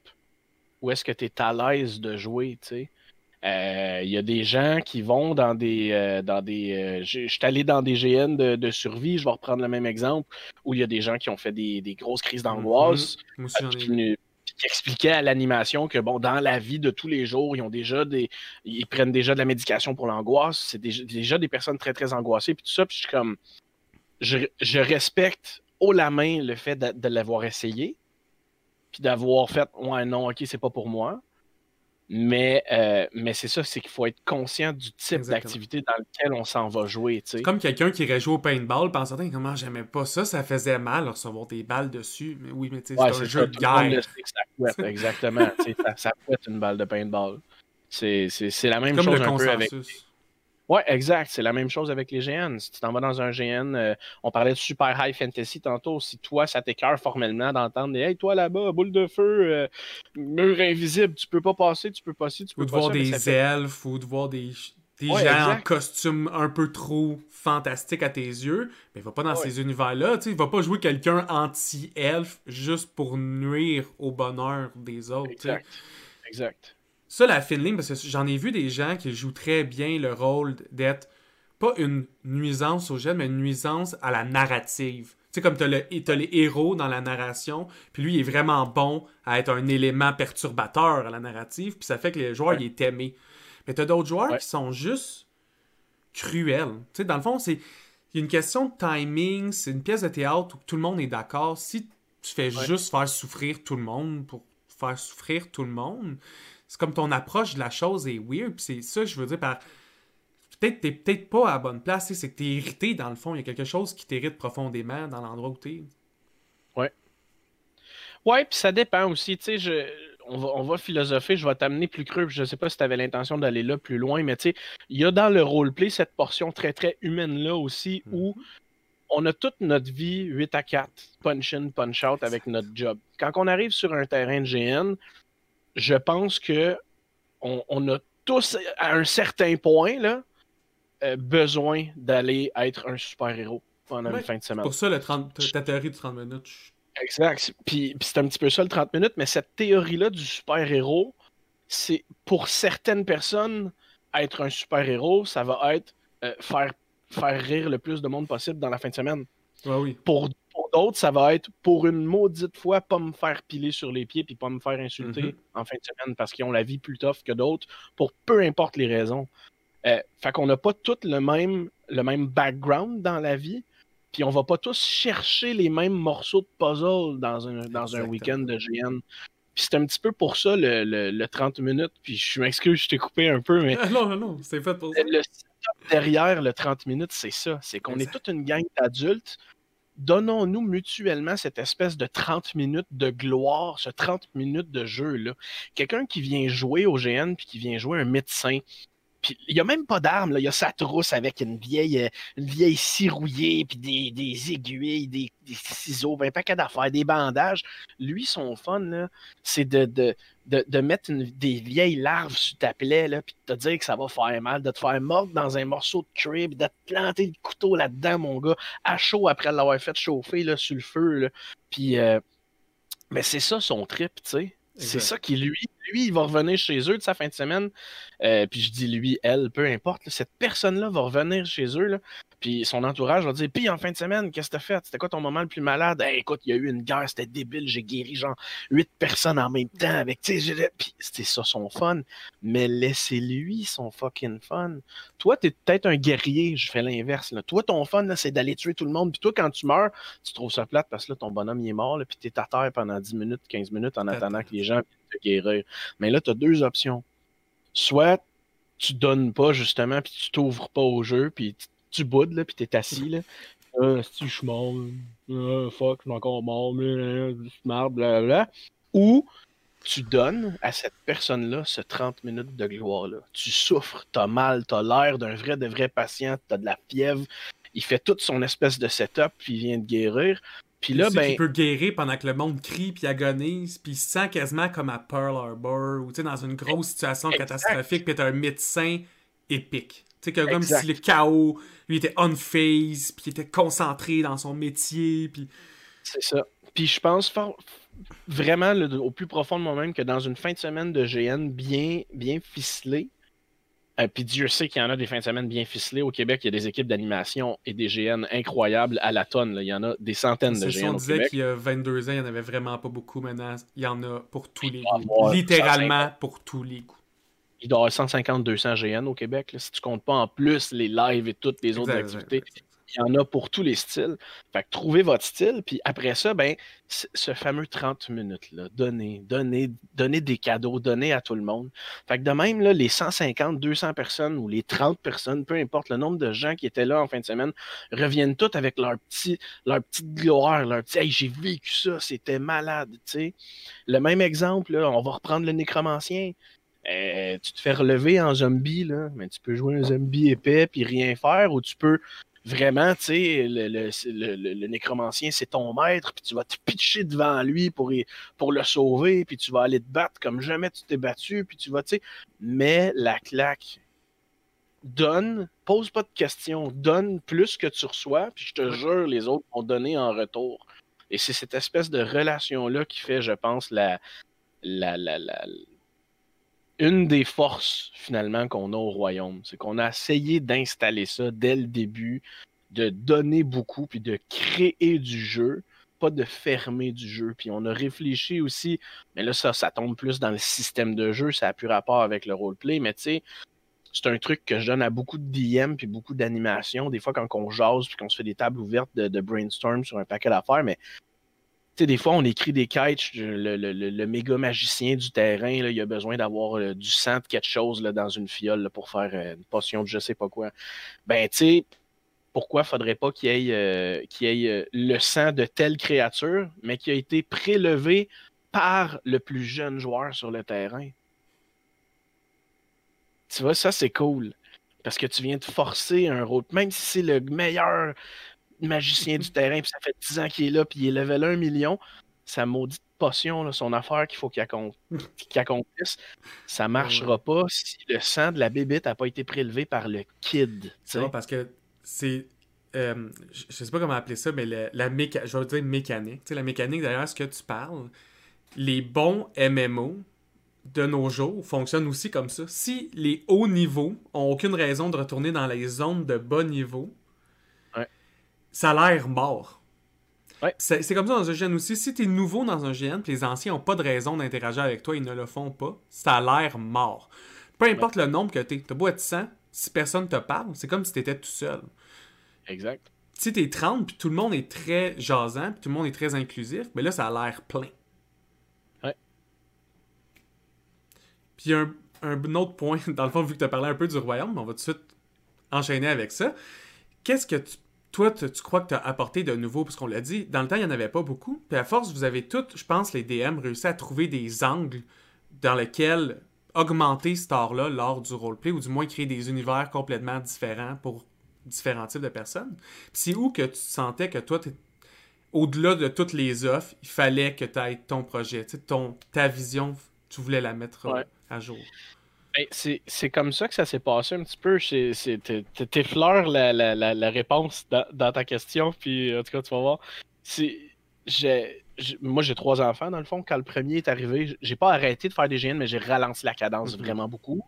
Où est-ce que tu es à l'aise de jouer, tu sais? Euh, il y a des gens qui vont dans des. Euh, dans des euh, je suis allé dans des GN de, survie, je vais reprendre le même exemple, où il y a des gens qui ont fait des, grosses crises d'angoisse. Mm-hmm. qui expliquaient à l'animation que bon, dans la vie de tous les jours, ils ont déjà des. Ils prennent déjà de la médication pour l'angoisse. C'est déjà, des personnes très, très angoissées. Puis tout ça, puis je suis comme. Je, je respecte haut la main le fait de, l'avoir essayé, puis d'avoir fait ouais non ok c'est pas pour moi. Mais, euh, mais c'est ça, c'est qu'il faut être conscient du type d'activité dans lequel on s'en va jouer. Comme quelqu'un qui irait jouer au paintball, pensant comment j'aimais pas ça, ça faisait mal recevoir des balles dessus. Mais oui, mais tu sais, c'est un jeu de guerre. ça exactement. ça, ça une balle de paintball. C'est la même chose un peu avec. Ouais, exact. C'est la même chose avec les GN. Si tu t'en vas dans un GN, euh, on parlait de super high fantasy tantôt. Si toi, ça t'écœure formellement d'entendre Hey, toi là-bas, boule de feu, euh, mur invisible, tu peux pas passer, tu peux passer, tu peux Ou de voir des elfes, ou de voir des, des gens en costume un peu trop fantastique à tes yeux, mais va pas dans ces univers-là. Il va pas jouer quelqu'un anti-elfe juste pour nuire au bonheur des autres. Exact. Exact. Ça, la fine parce que j'en ai vu des gens qui jouent très bien le rôle d'être pas une nuisance au jeu, mais une nuisance à la narrative. Tu sais, comme t'as, le, as les héros dans la narration, puis lui, il est vraiment bon à être un élément perturbateur à la narrative, puis ça fait que les joueurs, il est aimé. Mais t'as d'autres joueurs qui sont juste cruels. Tu sais, dans le fond, c'est il y a une question de timing, c'est une pièce de théâtre où tout le monde est d'accord. Si tu fais juste faire souffrir tout le monde pour faire souffrir tout le monde, c'est comme ton approche de la chose est weird. Puis c'est ça, je veux dire, par. Peut-être t'es peut-être pas à la bonne place, c'est que t'es irrité dans le fond. Il y a quelque chose qui t'irrite profondément dans l'endroit où t'es. Ouais. Ouais, puis ça dépend aussi. Tu sais, je... on, va, on va philosopher, je vais t'amener plus creux. Je sais pas si tu avais l'intention d'aller là plus loin, mais tu sais, il y a dans le roleplay cette portion très très humaine là aussi où mhm. on a toute notre vie 8 à 4, punch in, punch out avec notre job. Quand on arrive sur un terrain de GN, je pense que on, a tous, à un certain point, là, euh, besoin d'aller être un super-héros pendant une fin de semaine. Pour ça, le 30, ta théorie de 30 minutes. Exact. Puis, c'est un petit peu ça le 30 minutes, mais cette théorie-là du super-héros, c'est pour certaines personnes, être un super-héros, ça va être euh, faire, faire rire le plus de monde possible dans la fin de semaine. oui. Pour d'autres, ça va être pour une maudite fois pas me faire piler sur les pieds puis pas me faire insulter mhm. en fin de semaine parce qu'ils ont la vie plus tough que d'autres pour peu importe les raisons. Euh, fait qu'on n'a pas tous le même, le même background dans la vie, puis on va pas tous chercher les mêmes morceaux de puzzle dans un, dans un week-end de GN. Puis c'est un petit peu pour ça le, le, 30 minutes, puis je m'excuse, je t'ai coupé un peu, mais... non, non, non, c'est fait pour ça. Le derrière le 30 minutes, c'est ça. C'est qu'on est toute une gang d'adultes donnons-nous mutuellement cette espèce de 30 minutes de gloire, ce 30 minutes de jeu-là. Quelqu'un qui vient jouer au GN puis qui vient jouer un médecin, Puis il n'y a même pas d'armes, il y a sa trousse avec une vieille, euh, une vieille scie rouillée, puis des, des aiguilles, des, des, ciseaux, un paquet d'affaires, des bandages. Lui, son fun, c'est de, de, de, de, mettre une, des vieilles larves sur ta plaie, là, puis de te dire que ça va faire mal, de te faire mordre dans un morceau de crib, de te planter le couteau là-dedans, mon gars, à chaud après l'avoir fait chauffer là, sur le feu. Là. Puis, euh, mais c'est ça son trip, tu sais. C'est ça qui, lui, lui, il va revenir chez eux de sa fin de semaine. Euh, puis je dis lui, elle, peu importe. cette personne-là va revenir chez eux. Là, puis son entourage va dire Puis en fin de semaine, qu'est-ce que t'as fait? C'était quoi ton moment le plus malade? Écoute, il y a eu une guerre, c'était débile, j'ai guéri genre huit personnes en même temps avec. Puis c'était ça son fun. Mais laissez-lui son fucking fun. Toi, t'es peut-être un guerrier, je fais l'inverse. Toi, ton fun, c'est d'aller tuer tout le monde. Puis toi, quand tu meurs, tu trouves ça plate parce que là, ton bonhomme il est mort. Là, puis t'es à terre pendant 10 minutes, 15 minutes en attendant que les gens te guérir. Mais là, tu as deux options. Soit tu donnes pas justement, puis tu t'ouvres pas au jeu, puis tu boudes, là, puis t'es assis, là. Ah, si je suis mort, ah, fuck, je suis encore mort, mais bla blablabla. Ou tu donnes à cette personne-là ce 30 minutes de gloire-là. Tu souffres, t'as mal, t'as l'air d'un vrai, de vrai patient, t'as de la fièvre. Il fait toute son espèce de setup, puis il vient de guérir. Puis là, ben. Il peut guérir pendant que le monde crie puis agonise, puis se sent quasiment comme à Pearl Harbor, ou dans une grosse situation catastrophique, puis t'as un médecin épique. Tu sais, comme si le chaos, lui était on phase, puis il était concentré dans son métier, puis. C'est ça. Puis je pense vraiment au plus profond de moi-même que dans une fin de semaine de GN bien, bien ficelée, euh, puis Dieu sait qu'il y en a des fins de semaine bien ficelées. Au Québec, il y a des équipes d'animation et des GN incroyables à la tonne. Il y en a des centaines de GN. on disait qu'il y a 22 ans, il n'y en avait vraiment pas beaucoup. Maintenant, il y en a pour tous les goûts. Littéralement pour tous les goûts. Il doit y avoir 150-200 GN au Québec, si tu comptes pas en plus les lives et toutes les autres activités il y en a pour tous les styles. Fait que trouvez votre style, puis après ça, ben, ce fameux 30 minutes-là, donnez, donnez, donnez des cadeaux, donnez à tout le monde. Fait que de même, là, les 150, 200 personnes ou les 30 personnes, peu importe le nombre de gens qui étaient là en fin de semaine, reviennent tous avec leur, leur petite gloire, leur petit Hey, j'ai vécu ça, c'était malade. Le même exemple, on va reprendre le nécromancien. Euh, tu te fais relever en zombie, là, mais tu peux jouer un zombie épais puis rien faire, ou tu peux vraiment, tu sais, le, le, nécromancien, c'est ton maître, puis tu vas te pitcher devant lui pour, pour le sauver, puis tu vas aller te battre comme jamais tu t'es battu, puis tu vas, tu sais, mais la claque. Donne, pose pas de questions, donne plus que tu reçois, puis je te jure, les autres vont donner en retour. Et c'est cette espèce de relation-là qui fait, je pense, la, la, la, la une des forces finalement qu'on a au royaume. C'est qu'on a essayé d'installer ça dès le début, de donner beaucoup, puis de créer du jeu, pas de fermer du jeu. Puis on a réfléchi aussi, mais là ça, ça tombe plus dans le système de jeu, ça n'a plus rapport avec le roleplay, mais tu sais, c'est un truc que je donne à beaucoup de DM puis beaucoup d'animation. Des fois, quand on jase puis qu'on se fait des tables ouvertes de, de brainstorm sur un paquet d'affaires, mais des fois, on écrit des kites, le, méga magicien du terrain, il a besoin d'avoir euh, du sang de quelque chose dans une fiole pour faire euh, une potion de je sais pas quoi. Ben, tu sais, pourquoi faudrait pas qu'il y ait, euh, le sang de telle créature, mais qui a été prélevé par le plus jeune joueur sur le terrain? Tu vois, ça, c'est cool. Parce que tu viens de forcer un rôle. Même si c'est le meilleur magicien du terrain, puis ça fait 10 ans qu'il est là, puis il est level 1 million, sa maudite potion, son affaire qu'il faut qu'il accomplisse, ça marchera pas si le sang de la bébite n'a pas été prélevé par le kid. C'est parce que c'est. Euh, je sais pas comment appeler ça, mais la méca... je vais dire mécanique. la mécanique derrière ce que tu parles, les bons MMO de nos jours fonctionnent aussi comme ça. Si les hauts niveaux ont aucune raison de retourner dans les zones de bas niveau, ça a l'air mort. C'est comme ça dans un GN aussi. Si tu es nouveau dans un GN, les anciens n'ont pas de raison d'interagir avec toi, ils ne le font pas, ça a l'air mort. Peu importe le nombre que tu es, tu beau être 100, si personne te parle, c'est comme si tu étais tout seul. Exact. Si tu es 30, puis tout le monde est très jasant, puis tout le monde est très inclusif, mais là, ça a l'air plein. Ouais. Puis un, un autre point, dans le fond, vu que tu as parlé un peu du royaume, on va tout de suite enchaîner avec ça. Qu'est-ce que tu toi, tu, crois que tu as apporté de nouveau, parce qu'on l'a dit, dans le temps, il n'y en avait pas beaucoup. Puis à force, vous avez toutes, je pense, les DM réussi à trouver des angles dans lesquels augmenter cet art-là lors du roleplay, ou du moins créer des univers complètement différents pour différents types de personnes. c'est où que tu sentais que toi, au-delà de toutes les offres, il fallait que tu aies ton projet, ton, ta vision, tu voulais la mettre à jour? Ben, c'est comme ça que ça s'est passé un petit peu. T'effleures la, la, la, la réponse dans, dans, ta question, puis en tout cas, tu vas voir. J'ai moi, j'ai trois enfants, dans le fond. Quand le premier est arrivé, j'ai pas arrêté de faire des GN, mais j'ai ralenti la cadence mhm. vraiment beaucoup.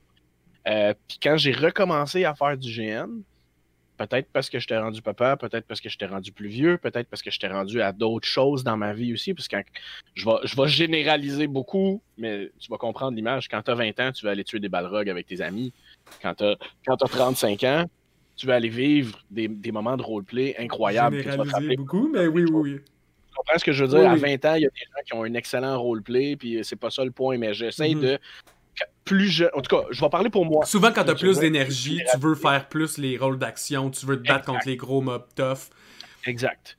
Euh, puis quand j'ai recommencé à faire du GN, peut-être parce que je t'ai rendu papa, peut-être parce que je t'ai rendu plus vieux, peut-être parce que je t'ai rendu à d'autres choses dans ma vie aussi, parce que je vais, je vais généraliser beaucoup, mais tu vas comprendre l'image. Quand tu as 20 ans, tu vas aller tuer des balrogs avec tes amis. Quand tu as, 35 ans, tu vas aller vivre des, des moments de roleplay incroyables. Généraliser beaucoup, mais oui, oui, oui comprends ce que je veux dire? À 20 ans, il y a des gens qui ont un excellent roleplay, puis c'est pas ça le point, mais j'essaie mhm. de. Plus je... En tout cas, je vais parler pour moi. Souvent, quand tu as plus d'énergie, tu veux faire plus les rôles d'action, tu veux te battre contre les gros mobs tough. Exact.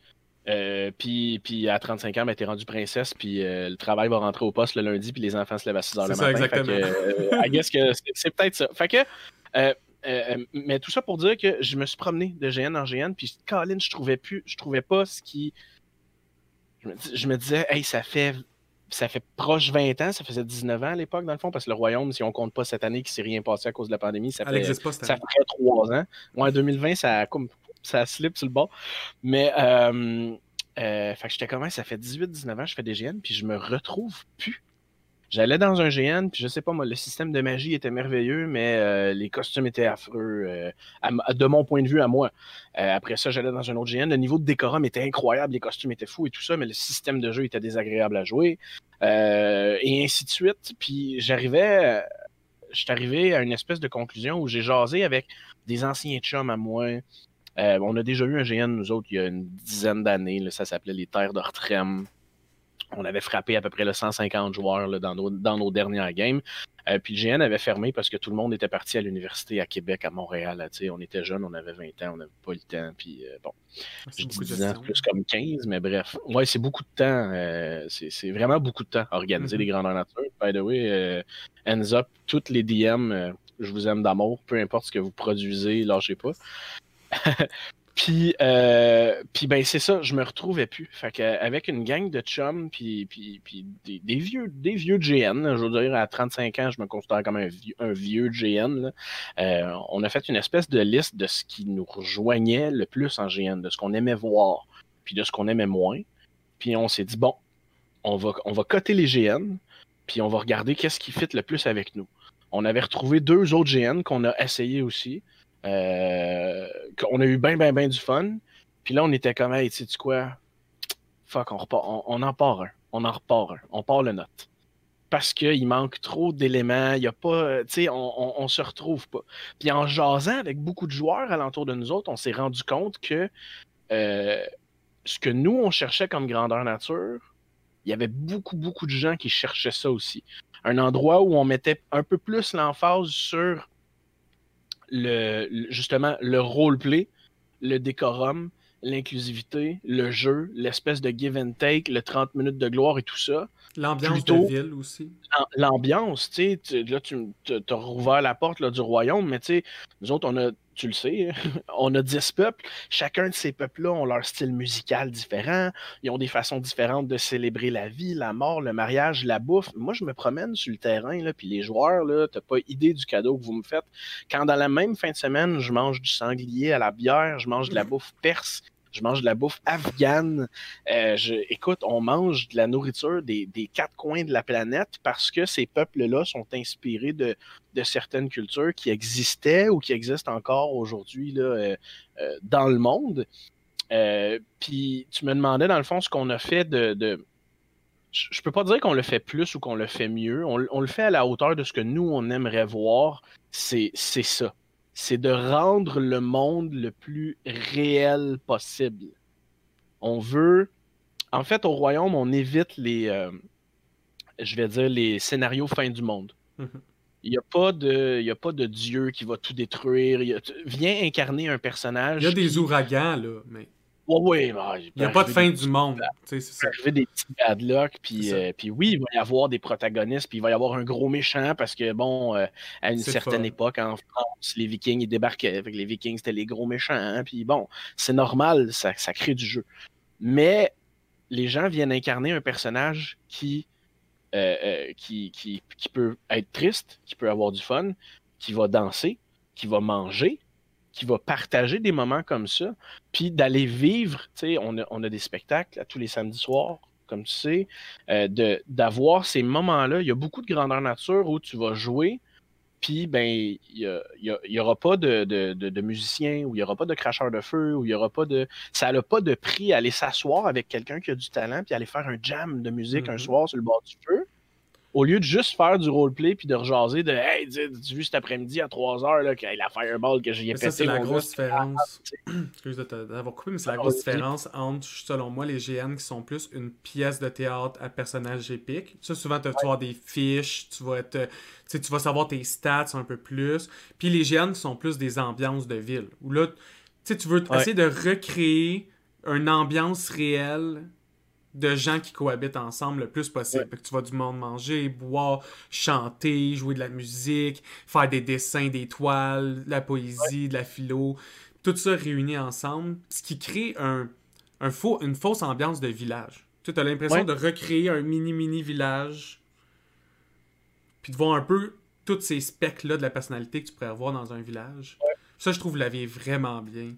Euh, puis, puis à 35 ans, ben, t'es rendu princesse, puis euh, le travail va rentrer au poste le lundi, puis les enfants se lèvent à 6 h le matin. Ça, exactement. Fait que, euh, que c'est peut-être ça. Fait que, mais tout ça pour dire que je me suis promené de GN en GN, puis Colin, je trouvais plus, je trouvais pas ce qui, je me, disais, hey, ça fait ça fait proche 20 ans, ça faisait 19 ans à l'époque, dans le fond, parce que le Royaume, si on compte pas cette année qui s'est rien passé à cause de la pandémie, ça fait, ça fait 3 ans. Ouais, 2020, ça, comme, ça slip sur le bord. Mais, euh, euh, fait que j'étais comme, ça fait 18-19 ans, je fais des GN, puis je me retrouve plus J'allais dans un GN, puis je sais pas, moi, le système de magie était merveilleux, mais euh, les costumes étaient affreux, euh, de mon point de vue à moi. Euh, après ça, j'allais dans un autre GN. Le niveau de décorum était incroyable, les costumes étaient fous et tout ça, mais le système de jeu était désagréable à jouer. et ainsi de suite. Puis j'arrivais, je suis arrivé à une espèce de conclusion où j'ai jasé avec des anciens chums à moi. on a déjà eu un GN, nous autres, il y a une dizaine d'années. Ça s'appelait les Terres d'Ortrem on avait frappé à peu près le 150 joueurs dans, nos, dans nos dernières games. Euh, puis le GN avait fermé parce que tout le monde était parti à l'université à Québec, à Montréal. on était jeunes, on avait 20 ans, on n'avait pas le temps. Puis euh, bon, je dis 10 ans, plus comme 15, mais bref. Ouais, c'est beaucoup de temps. Euh, c'est vraiment beaucoup de temps à organiser les mm-hmm. grandeurs nature. By the way, ends up, toutes les DM, je vous aime d'amour, peu importe ce que vous produisez, lâchez pas. Puis, euh, puis ben c'est ça, je me retrouvais plus. Fait qu'avec une gang de chums, puis des, vieux, des vieux GN, je veux dire, à 35 ans, je me considère comme un vieux, un vieux GN. Euh, on a fait une espèce de liste de ce qui nous rejoignait le plus en GN, de ce qu'on aimait voir, puis de ce qu'on aimait moins. Puis on s'est dit, bon, on va, on va coter les GN, puis on va regarder qu'est-ce qui fit le plus avec nous. On avait retrouvé deux autres GN qu'on a essayé aussi. Euh, on a eu bien, bien, bien du fun. Puis là, on était comme, hey, tu sais quoi? Fuck, on, repart, on, en part un. On en repart un. On part le note. Parce qu'il manque trop d'éléments. Il y a pas. Tu sais, on, on, se retrouve pas. Puis en jasant avec beaucoup de joueurs alentour de nous autres, on s'est rendu compte que euh, ce que nous, on cherchait comme grandeur nature, il y avait beaucoup, beaucoup de gens qui cherchaient ça aussi. Un endroit où on mettait un peu plus l'emphase sur le, justement le roleplay, le décorum, l'inclusivité, le jeu, l'espèce de give and take, le 30 minutes de gloire et tout ça. L'ambiance de ville aussi. L'ambiance, tu sais, là, tu as rouvert la porte là, du royaume, mais tu sais, nous autres, on a tu le sais, on a 10 peuples. Chacun de ces peuples-là ont leur style musical différent. Ils ont des façons différentes de célébrer la vie, la mort, le mariage, la bouffe. Moi, je me promène sur le terrain, là, puis les joueurs, t'as pas idée du cadeau que vous me faites. Quand dans la même fin de semaine, je mange du sanglier à la bière, je mange de la bouffe perse, je mange de la bouffe afghane. Euh, je, écoute, on mange de la nourriture des, quatre coins de la planète parce que ces peuples-là sont inspirés de, certaines cultures qui existaient ou qui existent encore aujourd'hui euh, euh, dans le monde. Puis tu me demandais dans le fond ce qu'on a fait de, de je peux pas dire qu'on le fait plus ou qu'on le fait mieux. On, on, le fait à la hauteur de ce que nous, on aimerait voir. C'est ça c'est de rendre le monde le plus réel possible. On veut. En fait, au royaume, on évite les. Euh, je vais dire les scénarios fin du monde. Mhm. Il n'y a, pas de, a pas de dieu qui va tout détruire. Viens incarner un personnage. Il y a des ouragans, là. Mais... Ouais, il n'y a pas de fin du monde. C'est ça. arriver des petits bad luck, puis, euh, puis oui, il va y avoir des protagonistes, puis il va y avoir un gros méchant, parce que, bon, euh, à une certaine époque, en France, les Vikings, ils débarquaient. Avec les Vikings, c'était les gros méchants. Hein, puis bon, c'est normal, ça, ça crée du jeu. Mais les gens viennent incarner un personnage qui, euh, qui, qui, qui peut être triste, qui peut avoir du fun, qui va danser, qui va manger, qui va partager des moments comme ça, puis d'aller vivre, tu sais, on a, on a, des spectacles à tous les samedis soirs, comme tu sais, euh, d'avoir ces moments-là. Il y a beaucoup de grandeur nature où tu vas jouer, puis ben, il n'y y, aura pas de, de, de, musicien, ou il n'y aura pas de cracheur de feu, ou il n'y aura pas de. Ça n'a pas de prix aller s'asseoir avec quelqu'un qui a du talent, puis aller faire un jam de musique un mm-hmm. soir sur le bord du feu au lieu de juste faire du roleplay puis de rejaser de Hey, tu vu cet après-midi à 3h là, la Fireball que j'ai pété. Ça, c'est la grosse différence. Excuse de t'avoir coupé, mais c'est la grosse différence entre, selon moi, les GN qui sont plus une pièce de théâtre à personnage épique. Ça, souvent, tu vas avoir des fiches, tu vas être. Tu vas savoir tes stats un peu plus. Puis les GN qui sont plus des ambiances de ville. Où là, tu veux essayer de recréer une ambiance réelle de gens qui cohabitent ensemble le plus possible. Que tu vas du monde manger, boire, chanter, jouer de la musique, faire des dessins d'étoiles, de la poésie, de la philo, tout ça réuni ensemble, ce qui crée un, un faux, une fausse ambiance de village. Tu as l'impression de recréer un mini-mini village, puis de voir un peu tous ces specs-là de la personnalité que tu pourrais avoir dans un village. Ça, je trouve, la vie vraiment bien.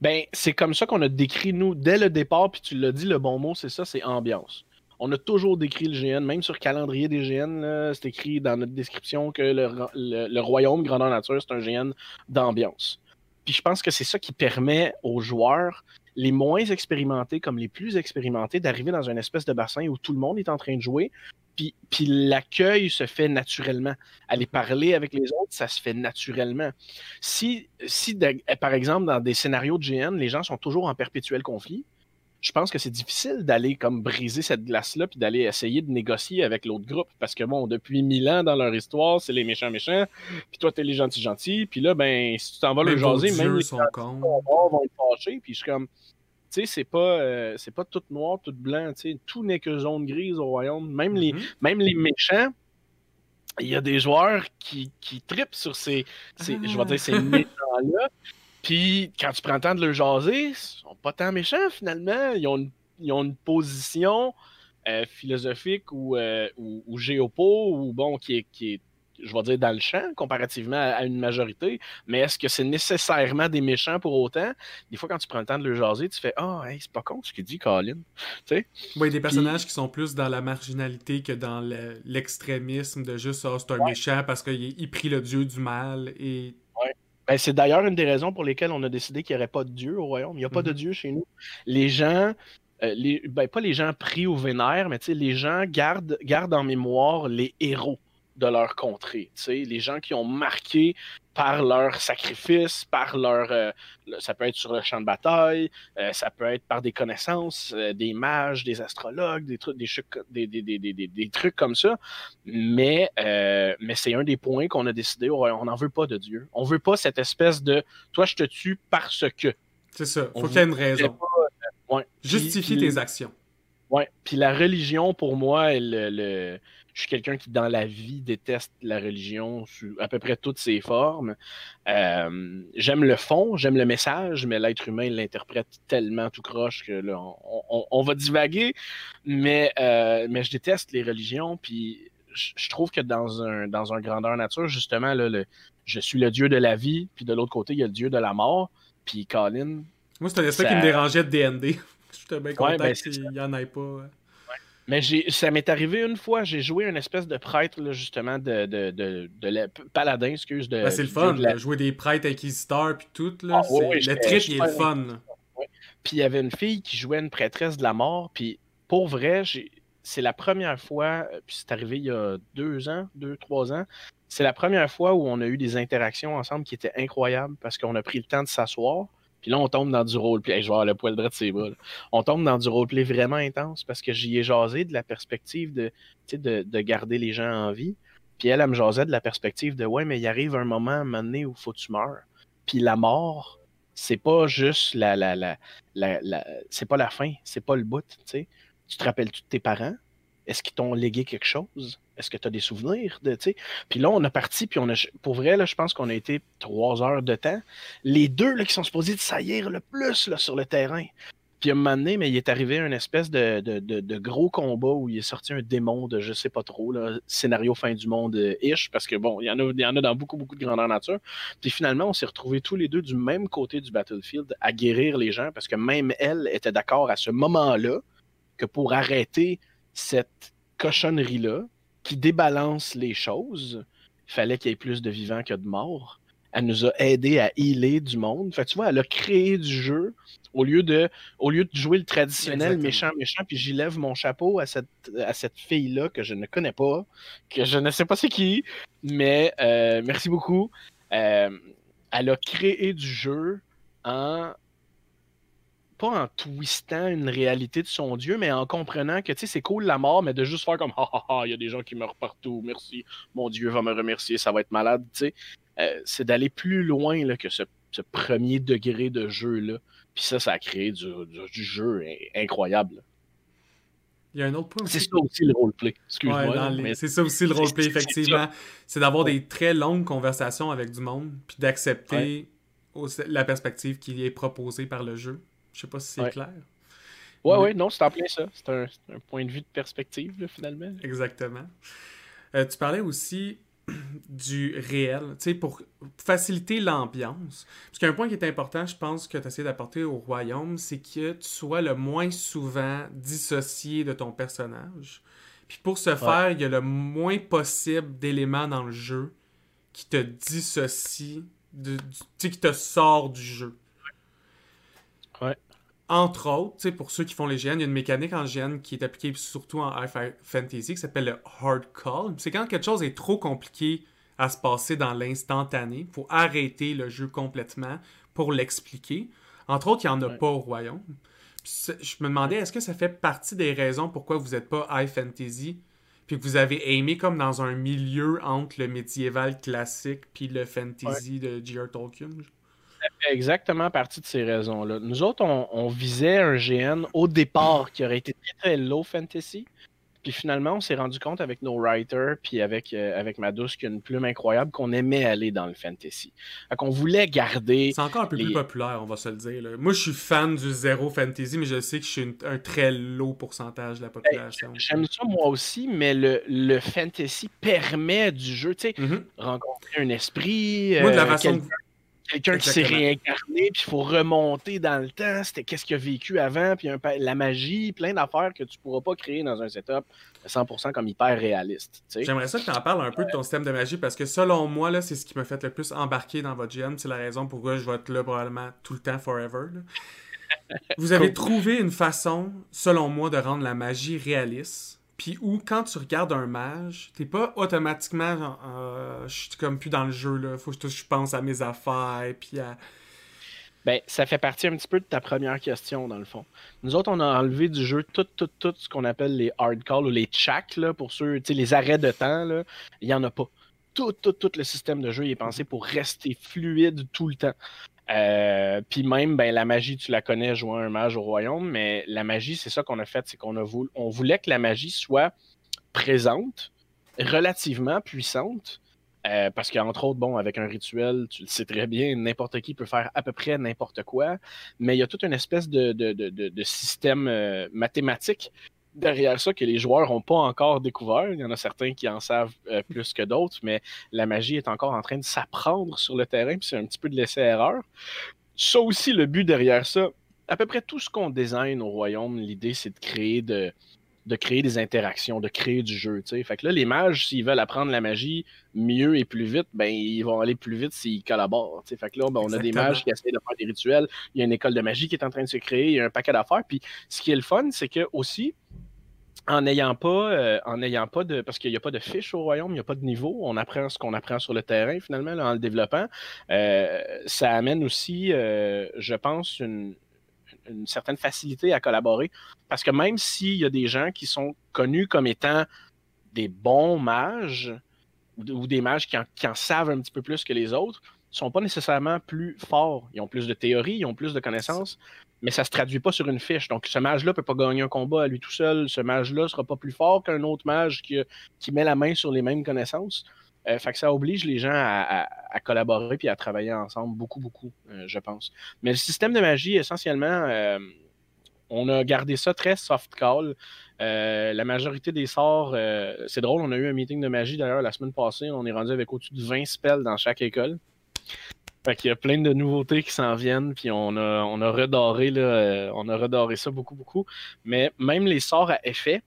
Ben, c'est comme ça qu'on a décrit, nous, dès le départ, puis tu l'as dit, le bon mot, c'est ça, c'est ambiance. On a toujours décrit le GN, même sur le calendrier des GN, c'est écrit dans notre description que le, royaume grandeur nature, c'est un GN d'ambiance. Puis je pense que c'est ça qui permet aux joueurs les moins expérimentés comme les plus expérimentés d'arriver dans une espèce de bassin où tout le monde est en train de jouer, puis, l'accueil se fait naturellement. Aller parler avec les autres, ça se fait naturellement. Si, si par exemple, dans des scénarios de GN, les gens sont toujours en perpétuel conflit, je pense que c'est difficile d'aller comme briser cette glace-là puis d'aller essayer de négocier avec l'autre groupe. Parce que bon, depuis mille ans dans leur histoire, c'est les méchants méchants, puis toi, t'es les gentils gentils, puis là, ben, si tu t'en vas le jaser, même les sont vont être fâchés, puis je suis comme sais, c'est pas, euh, c'est pas tout noir, tout blanc. Tout n'est que zone grise au royaume. Même, les, mm-hmm. même les méchants, il y a des joueurs qui, qui tripent sur ces, je vais dire, ces ah. méchants-là. Puis quand tu prends le temps de le jaser, ils sont pas tant méchants finalement. Ils ont une, ils ont une position euh, philosophique ou, euh, ou, ou, géopo ou bon qui est, qui est je vais dire, dans le champ comparativement à, une majorité. Mais est-ce que c'est nécessairement des méchants pour autant? Des fois, quand tu prends le temps de le jaser, tu fais Ah, oh, c'est pas con ce qu'il dit, Colin. Oui, des personnages qui sont plus dans la marginalité que dans l'extrémisme de juste Ah, c'est un méchant parce qu'il prit le dieu du mal et. Ben, c'est d'ailleurs une des raisons pour lesquelles on a décidé qu'il n'y aurait pas de dieu au royaume. Il n'y a pas de mhm. dieu chez nous. Les gens. Euh, les, ben, pas les gens pris au vénère, mais les gens gardent, gardent en mémoire les héros de leur contrée. Les gens qui ont marqué par leur sacrifice, par leur. Euh, ça peut être sur le champ de bataille, euh, ça peut être par des connaissances, euh, des mages, des astrologues, des trucs, des, des, trucs comme ça. Mais, mais c'est un des points qu'on a décidé. On n'en veut pas de Dieu. On veut pas cette espèce de toi, je te tue parce que. C'est ça. Faut qu'il y ait une raison. Justifie tes actions. Ouais. Puis la religion, pour moi, le je suis quelqu'un qui, dans la vie, déteste la religion sous à peu près toutes ses formes. Euh, j'aime le fond, j'aime le message, mais l'être humain l'interprète tellement tout croche que là, on, va divaguer. Mais, euh, mais je déteste les religions, puis je, trouve que dans un, dans un grandeur nature, justement, là, le, je suis le dieu de la vie, puis de l'autre côté, il y a le dieu de la mort. Puis Colin. Moi, c'était ça, qui me dérangeait de DND. J'étais bien content ben, qu'il n'y en ait pas. Mais ça m'est arrivé une fois, j'ai joué un espèce de prêtre, justement, de, de, de, paladin, excuse. De, ben, c'est le fun, jouer des prêtres inquisiteurs puis tout. Là, ah, le trip, il est le fun. Puis il y avait une fille qui jouait une prêtresse de la mort, puis pour vrai, c'est la première fois, euh, puis c'est arrivé il y a deux ans, deux, trois ans, c'est la première fois où on a eu des interactions ensemble qui étaient incroyables parce qu'on a pris le temps de s'asseoir. Puis là, on tombe dans du roleplay. je vois le poil droit de ses bras. On tombe dans du roleplay vraiment intense parce que j'y ai jasé de la perspective de, de, de garder les gens en vie. Puis elle, elle me jasait de la perspective de Ouais, mais il arrive un moment, un moment donné où faut que tu meurs. Puis la mort, c'est pas juste la, la, la, la, c'est pas la fin, c'est pas le bout. Tu te rappelles-tu de tes parents? Est-ce qu'ils t'ont légué quelque chose? Est-ce que tu as des souvenirs de, tu sais? Puis là, on a parti, puis on a, pour vrai, là, je pense qu'on a été trois heures de temps. Les deux, là, qui sont supposés de saillir le plus, là, sur le terrain. Puis à un moment donné, mais il est arrivé une espèce de, gros combat où il est sorti un démon de je sais pas trop, là, scénario fin du monde-ish, parce que bon, il y, en a, il y en a dans beaucoup, beaucoup de grandeur nature. Puis finalement, on s'est retrouvés tous les deux du même côté du battlefield à guérir les gens, parce que même elle était d'accord à ce moment-là que pour arrêter cette cochonnerie-là qui débalance les choses, il fallait qu'il y ait plus de vivants que de morts. Elle nous a aidé à healer du monde. Fait tu vois, elle a créé du jeu au lieu de, au lieu de jouer le traditionnel méchant, méchant, puis j'y lève mon chapeau à cette, à cette fille-là que je ne connais pas, que je ne sais pas c'est qui, mais euh, merci beaucoup. Euh, elle a créé du jeu en pas en twistant une réalité de son Dieu, mais en comprenant que, tu sais, c'est cool la mort, mais de juste faire comme, ha ha ha, il y a des gens qui meurent partout, merci, mon Dieu va me remercier, ça va être malade, tu sais. Euh, c'est d'aller plus loin là, que ce, premier degré de jeu-là. Puis ça, ça a créé du, jeu incroyable. Il y a un autre point C'est ça aussi le roleplay. Excuse-moi. C'est ça aussi le roleplay, effectivement. C'est d'avoir des très longues conversations avec du monde, puis d'accepter la perspective qui est proposée par le jeu. Je sais pas si c'est clair. Ouais, ouais, non, c'est en plein ça. C'est un, point de vue de perspective, finalement. Exactement. Euh, tu parlais aussi du réel, tu sais, pour faciliter l'ambiance. Parce qu'un point qui est important, je pense, que tu essaies d'apporter au royaume, c'est que tu sois le moins souvent dissocié de ton personnage. Puis pour ce faire, il y a le moins possible d'éléments dans le jeu qui te dissocient, de, tu sais, qui te sort du jeu. Entre autres, pour ceux qui font les GN, il y a une mécanique en GN qui est appliquée surtout en High Fantasy qui s'appelle le Hard Call. C'est quand quelque chose est trop compliqué à se passer dans l'instantané. Il faut arrêter le jeu complètement pour l'expliquer. Entre autres, il n'y en a pas au royaume. je me demandais, est-ce que ça fait partie des raisons pourquoi vous n'êtes pas High Fantasy puis que vous avez aimé comme dans un milieu entre le médiéval classique puis le fantasy de J.R. Tolkien? Fait exactement partie de ces raisons-là. Nous autres, on, visait un GN au départ qui aurait été très, très low fantasy. Puis finalement, on s'est rendu compte avec nos writers, puis avec, euh, avec a une plume incroyable, qu'on aimait aller dans le fantasy. qu'on voulait garder. C'est encore un peu plus populaire, on va se le dire. Moi, je suis fan du zéro fantasy, mais je sais que je suis un très low pourcentage de la ben, population. J'aime ça moi aussi, mais le, le fantasy permet du jeu, tu sais, mm-hmm. rencontrer un esprit. Moi, de la euh, façon Quelqu'un qui s'est réincarné, puis il faut remonter dans le temps, c'était qu'est-ce qu'il a vécu avant, puis la magie, plein d'affaires que tu pourras pas créer dans un setup 100% comme hyper réaliste. J'aimerais ça que tu en parles un peu de ton système de magie, parce que selon moi, là, c'est ce qui m'a fait le plus embarquer dans votre GM, c'est la raison pourquoi je vais être là probablement tout le temps, forever. Vous avez trouvé une façon, selon moi, de rendre la magie réaliste puis où, quand tu regardes un mage, t'es pas automatiquement genre, euh, je suis comme plus dans le jeu, là. Faut que je pense à mes affaires, puis à. Ben, ça fait partie un petit peu de ta première question, dans le fond. Nous autres, on a enlevé du jeu tout, tout, tout ce qu'on appelle les hard calls ou les checks, là, pour ceux, tu sais, les arrêts de temps, là. Il y en a pas. Tout, tout, tout le système de jeu est pensé pour rester fluide tout le temps. Euh, puis même, ben, la magie, tu la connais, jouant un mage au royaume, mais la magie, c'est ça qu'on a fait, c'est qu'on a voulu, on voulait que la magie soit présente, relativement puissante, euh, parce qu'entre autres, bon, avec un rituel, tu le sais très bien, n'importe qui peut faire à peu près n'importe quoi, mais il y a toute une espèce de, de, de, système euh, mathématique derrière ça que les joueurs n'ont pas encore découvert. Il y en a certains qui en savent euh, plus que d'autres, mais la magie est encore en train de s'apprendre sur le terrain, puis c'est un petit peu de laisser-erreur. Ça aussi, le but derrière ça, à peu près tout ce qu'on design au royaume, l'idée c'est de créer de, de créer des interactions, de créer du jeu. Fait que là, les mages, s'ils veulent apprendre la magie mieux et plus vite, ben ils vont aller plus vite s'ils collaborent. Fait que là, ben, on a des mages qui essaient de faire des rituels. Il y a une école de magie qui est en train de se créer, il y a un paquet d'affaires. Puis ce qui est le fun, c'est que aussi, en n'ayant pas, euh, en n'ayant pas de, parce qu'il n'y a pas de fiche au royaume, il n'y a pas de niveau, on apprend ce qu'on apprend sur le terrain finalement en le développant. Euh, ça amène aussi, euh, je pense, une, certaine facilité à collaborer, parce que même s'il y a des gens qui sont connus comme étant des bons mages ou des mages qui en, savent un petit peu plus que les autres, sont pas nécessairement plus forts. Ils ont plus de théorie, ils ont plus de connaissances, mais ça se traduit pas sur une fiche. Donc, ce mage-là peut pas gagner un combat à lui tout seul. Ce mage-là sera pas plus fort qu'un autre mage qui met la main sur les mêmes connaissances. Euh, fait que ça oblige les gens à, collaborer puis à travailler ensemble beaucoup, beaucoup, euh, je pense. Mais le système de magie, essentiellement, euh, on a gardé ça très soft call. la majorité des sorts, c'est drôle, on a eu un meeting de magie d'ailleurs la semaine passée. On est rendu avec au-dessus de 20 spells dans chaque école. Fait qu'il y a plein de nouveautés qui s'en viennent, puis on a, redoré, on a redoré ça beaucoup, beaucoup. Mais même les sorts à effet,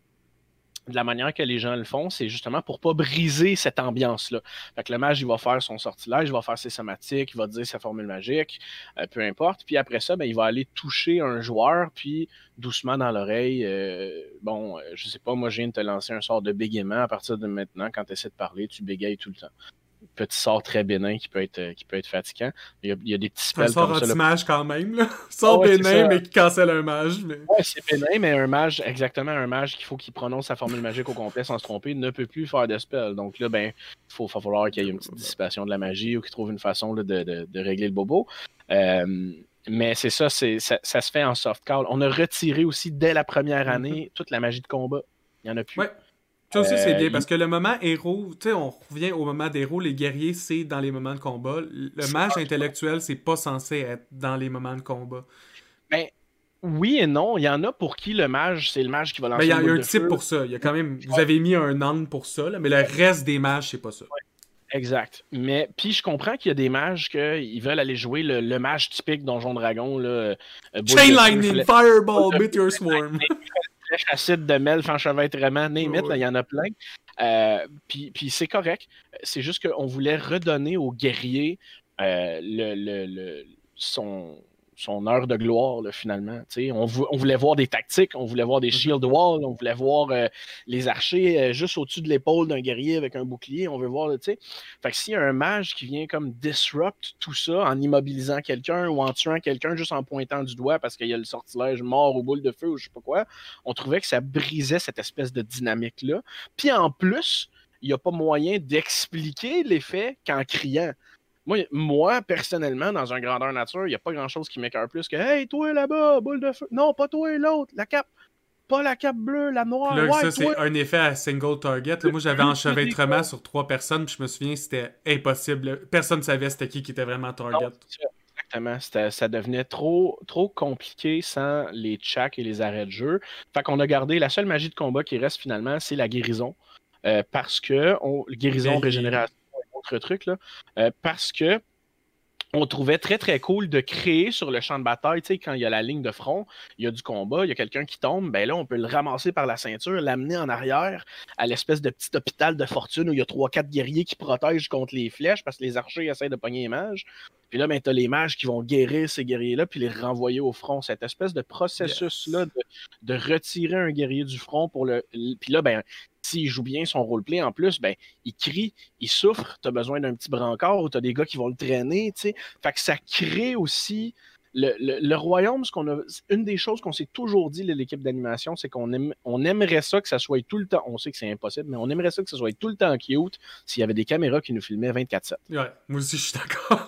de la manière que les gens le font, c'est justement pour pas briser cette ambiance-là. Fait que le mage, il va faire son sortilège, il va faire ses somatiques, il va dire sa formule magique, euh, peu importe. Puis après ça, ben, il va aller toucher un joueur, puis doucement dans l'oreille, euh, bon, euh, je sais pas, moi, je viens de te lancer un sort de bégaiement. À partir de maintenant, quand tu essaies de parler, tu bégayes tout le temps petit sort très bénin qui peut être, euh, qui peut être fatigant. Il y a, il y a des petits spells. Un sort anti-mage quand même, là. Sort bénin, mais qui cancelle un mage. Mais... Ouais, c'est bénin, mais un mage, exactement, un mage qu'il faut qu'il prononce sa formule magique au complet sans se tromper, ne peut plus faire de spell. Donc là, ben, il faut, falloir qu'il y ait une petite dissipation de la magie ou qu'il trouve une façon de, de, régler le bobo. Euh, mais c'est ça, c'est, ça, ça, se fait en soft call. On a retiré aussi dès la première année mm-hmm. toute la magie de combat. Il n'y en a plus. Ouais. Ça aussi, c'est bien, euh, parce que le moment héros, tu sais, on revient au moment d'héros, les guerriers, c'est dans les moments de combat. Le mage intellectuel, c'est pas censé être dans les moments de combat. Ben, oui et non. Il y en a pour qui le mage, c'est le mage qui va lancer Mais ben, il y a, un type pour ça. Il y a quand même, vous avez mis un non pour ça, là, mais le reste des mages, c'est pas ça. Exact. Mais puis je comprends qu'il y a des mages qui veulent aller jouer le, mage typique Donjon Dragon. Là, euh, Chain Lightning, Fireball, Meteor Swarm flèche acide de Mel, vraiment name il y en a plein. Euh, puis, c'est correct. C'est juste qu'on voulait redonner aux guerriers euh, le, son, son heure de gloire, finalement. On, on, voulait voir des tactiques, on voulait voir des mm-hmm. shield walls, on voulait voir euh, les archers euh, juste au-dessus de l'épaule d'un guerrier avec un bouclier. On veut voir, tu sais. Fait que s'il y a un mage qui vient comme disrupt tout ça en immobilisant quelqu'un ou en tuant quelqu'un juste en pointant du doigt parce qu'il y a le sortilège mort ou boule de feu ou je sais pas quoi, on trouvait que ça brisait cette espèce de dynamique-là. Puis en plus, il n'y a pas moyen d'expliquer l'effet qu'en criant. Moi, personnellement, dans un grandeur nature, il n'y a pas grand-chose qui m'écœure plus que Hey, toi là-bas, boule de feu. Non, pas toi, l'autre, la cape. Pas la cape bleue, la noire. Là, ça, c'est un effet à single target. moi, j'avais enchevêtrement sur trois personnes, puis je me souviens, c'était impossible. Personne ne savait c'était qui qui était vraiment target. exactement. Ça devenait trop, trop compliqué sans les checks et les arrêts de jeu. Fait qu'on a gardé la seule magie de combat qui reste finalement, c'est la guérison. Euh, parce que on, guérison, régénération truc, là, euh, parce que on trouvait très très cool de créer sur le champ de bataille, tu sais, quand il y a la ligne de front, il y a du combat, il y a quelqu'un qui tombe, ben là, on peut le ramasser par la ceinture, l'amener en arrière à l'espèce de petit hôpital de fortune où il y a trois, quatre guerriers qui protègent contre les flèches parce que les archers essaient de pogner les mages. Puis là, ben, t'as les mages qui vont guérir ces guerriers-là puis les renvoyer au front. Cette espèce de processus-là de, de, retirer un guerrier du front pour le. Puis là, ben, s'il joue bien son roleplay en plus, ben, il crie, il souffre, tu as besoin d'un petit brancard ou tu as des gars qui vont le traîner, tu sais. Fait que ça crée aussi le, royaume, ce qu'on a, une des choses qu'on s'est toujours dit, l'équipe d'animation, c'est qu'on on aimerait ça que ça soit tout le temps, on sait que c'est impossible, mais on aimerait ça que ça soit tout le temps cute s'il y avait des caméras qui nous filmaient 24-7. Ouais, moi aussi je suis d'accord.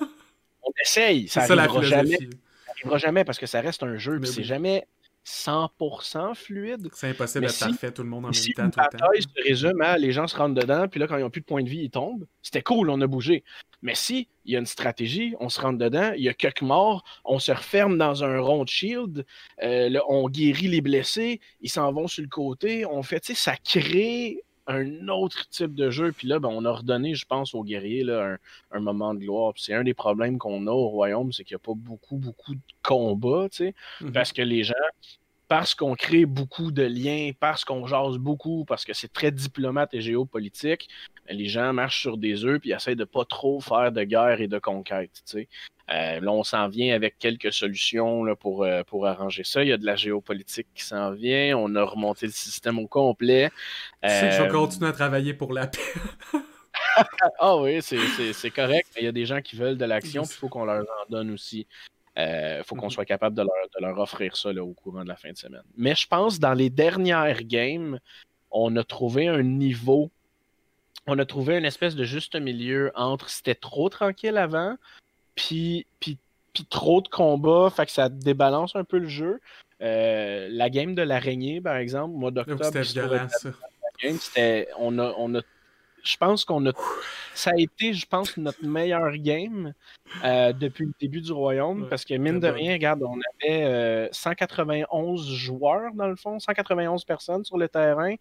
Essaye, ça n'arrivera jamais. Ça arrivera jamais parce que ça reste un jeu, c'est jamais 100% fluide. C'est impossible d'être parfait tout le monde en même temps. Bataille se résume à les gens se rentrent dedans, puis là, quand ils n'ont plus de points de vie, ils tombent. C'était cool, on a bougé. Mais si il y a une stratégie, on se rentre dedans, il y a quelques morts, on se referme dans un rond de shield, euh, on guérit les blessés, ils s'en vont sur le côté, on fait, tu sais, ça crée un autre type de jeu. Puis là, ben, on a redonné, je pense, aux guerriers là, un, moment de gloire. c'est un des problèmes qu'on a au royaume, c'est qu'il n'y a pas beaucoup, beaucoup de combats, tu sais, mhm. parce que les gens, parce qu'on crée beaucoup de liens, parce qu'on jase beaucoup, parce que c'est très diplomate et géopolitique, ben, les gens marchent sur des œufs puis essayent de pas trop faire de guerre et de conquête. Euh, là, on s'en vient avec quelques solutions là, pour, euh, pour arranger ça. Il y a de la géopolitique qui s'en vient. On a remonté le système au complet. Tu sais que je vais euh, continuer à travailler pour la paix. ah oui, c'est correct. Il y a des gens qui veulent de l'action, il faut qu'on leur en donne aussi. Il faut qu'on mhm. soit capable de leur, offrir ça au courant de la fin de semaine. Mais je pense dans les dernières games, on a trouvé un niveau, on a trouvé une espèce de juste milieu entre c'était trop tranquille avant, puis, puis, puis trop de combats, fait que ça débalance un peu le jeu. Euh, la game de l'araignée, par exemple, mois d'octobre. C'était on a, on a je pense qu'on a. Ça a été, je pense, notre meilleur game euh, depuis le début du royaume. parce que, mine de rien, regarde, on avait 191 euh, joueurs, dans le fond, 191 personnes sur le terrain.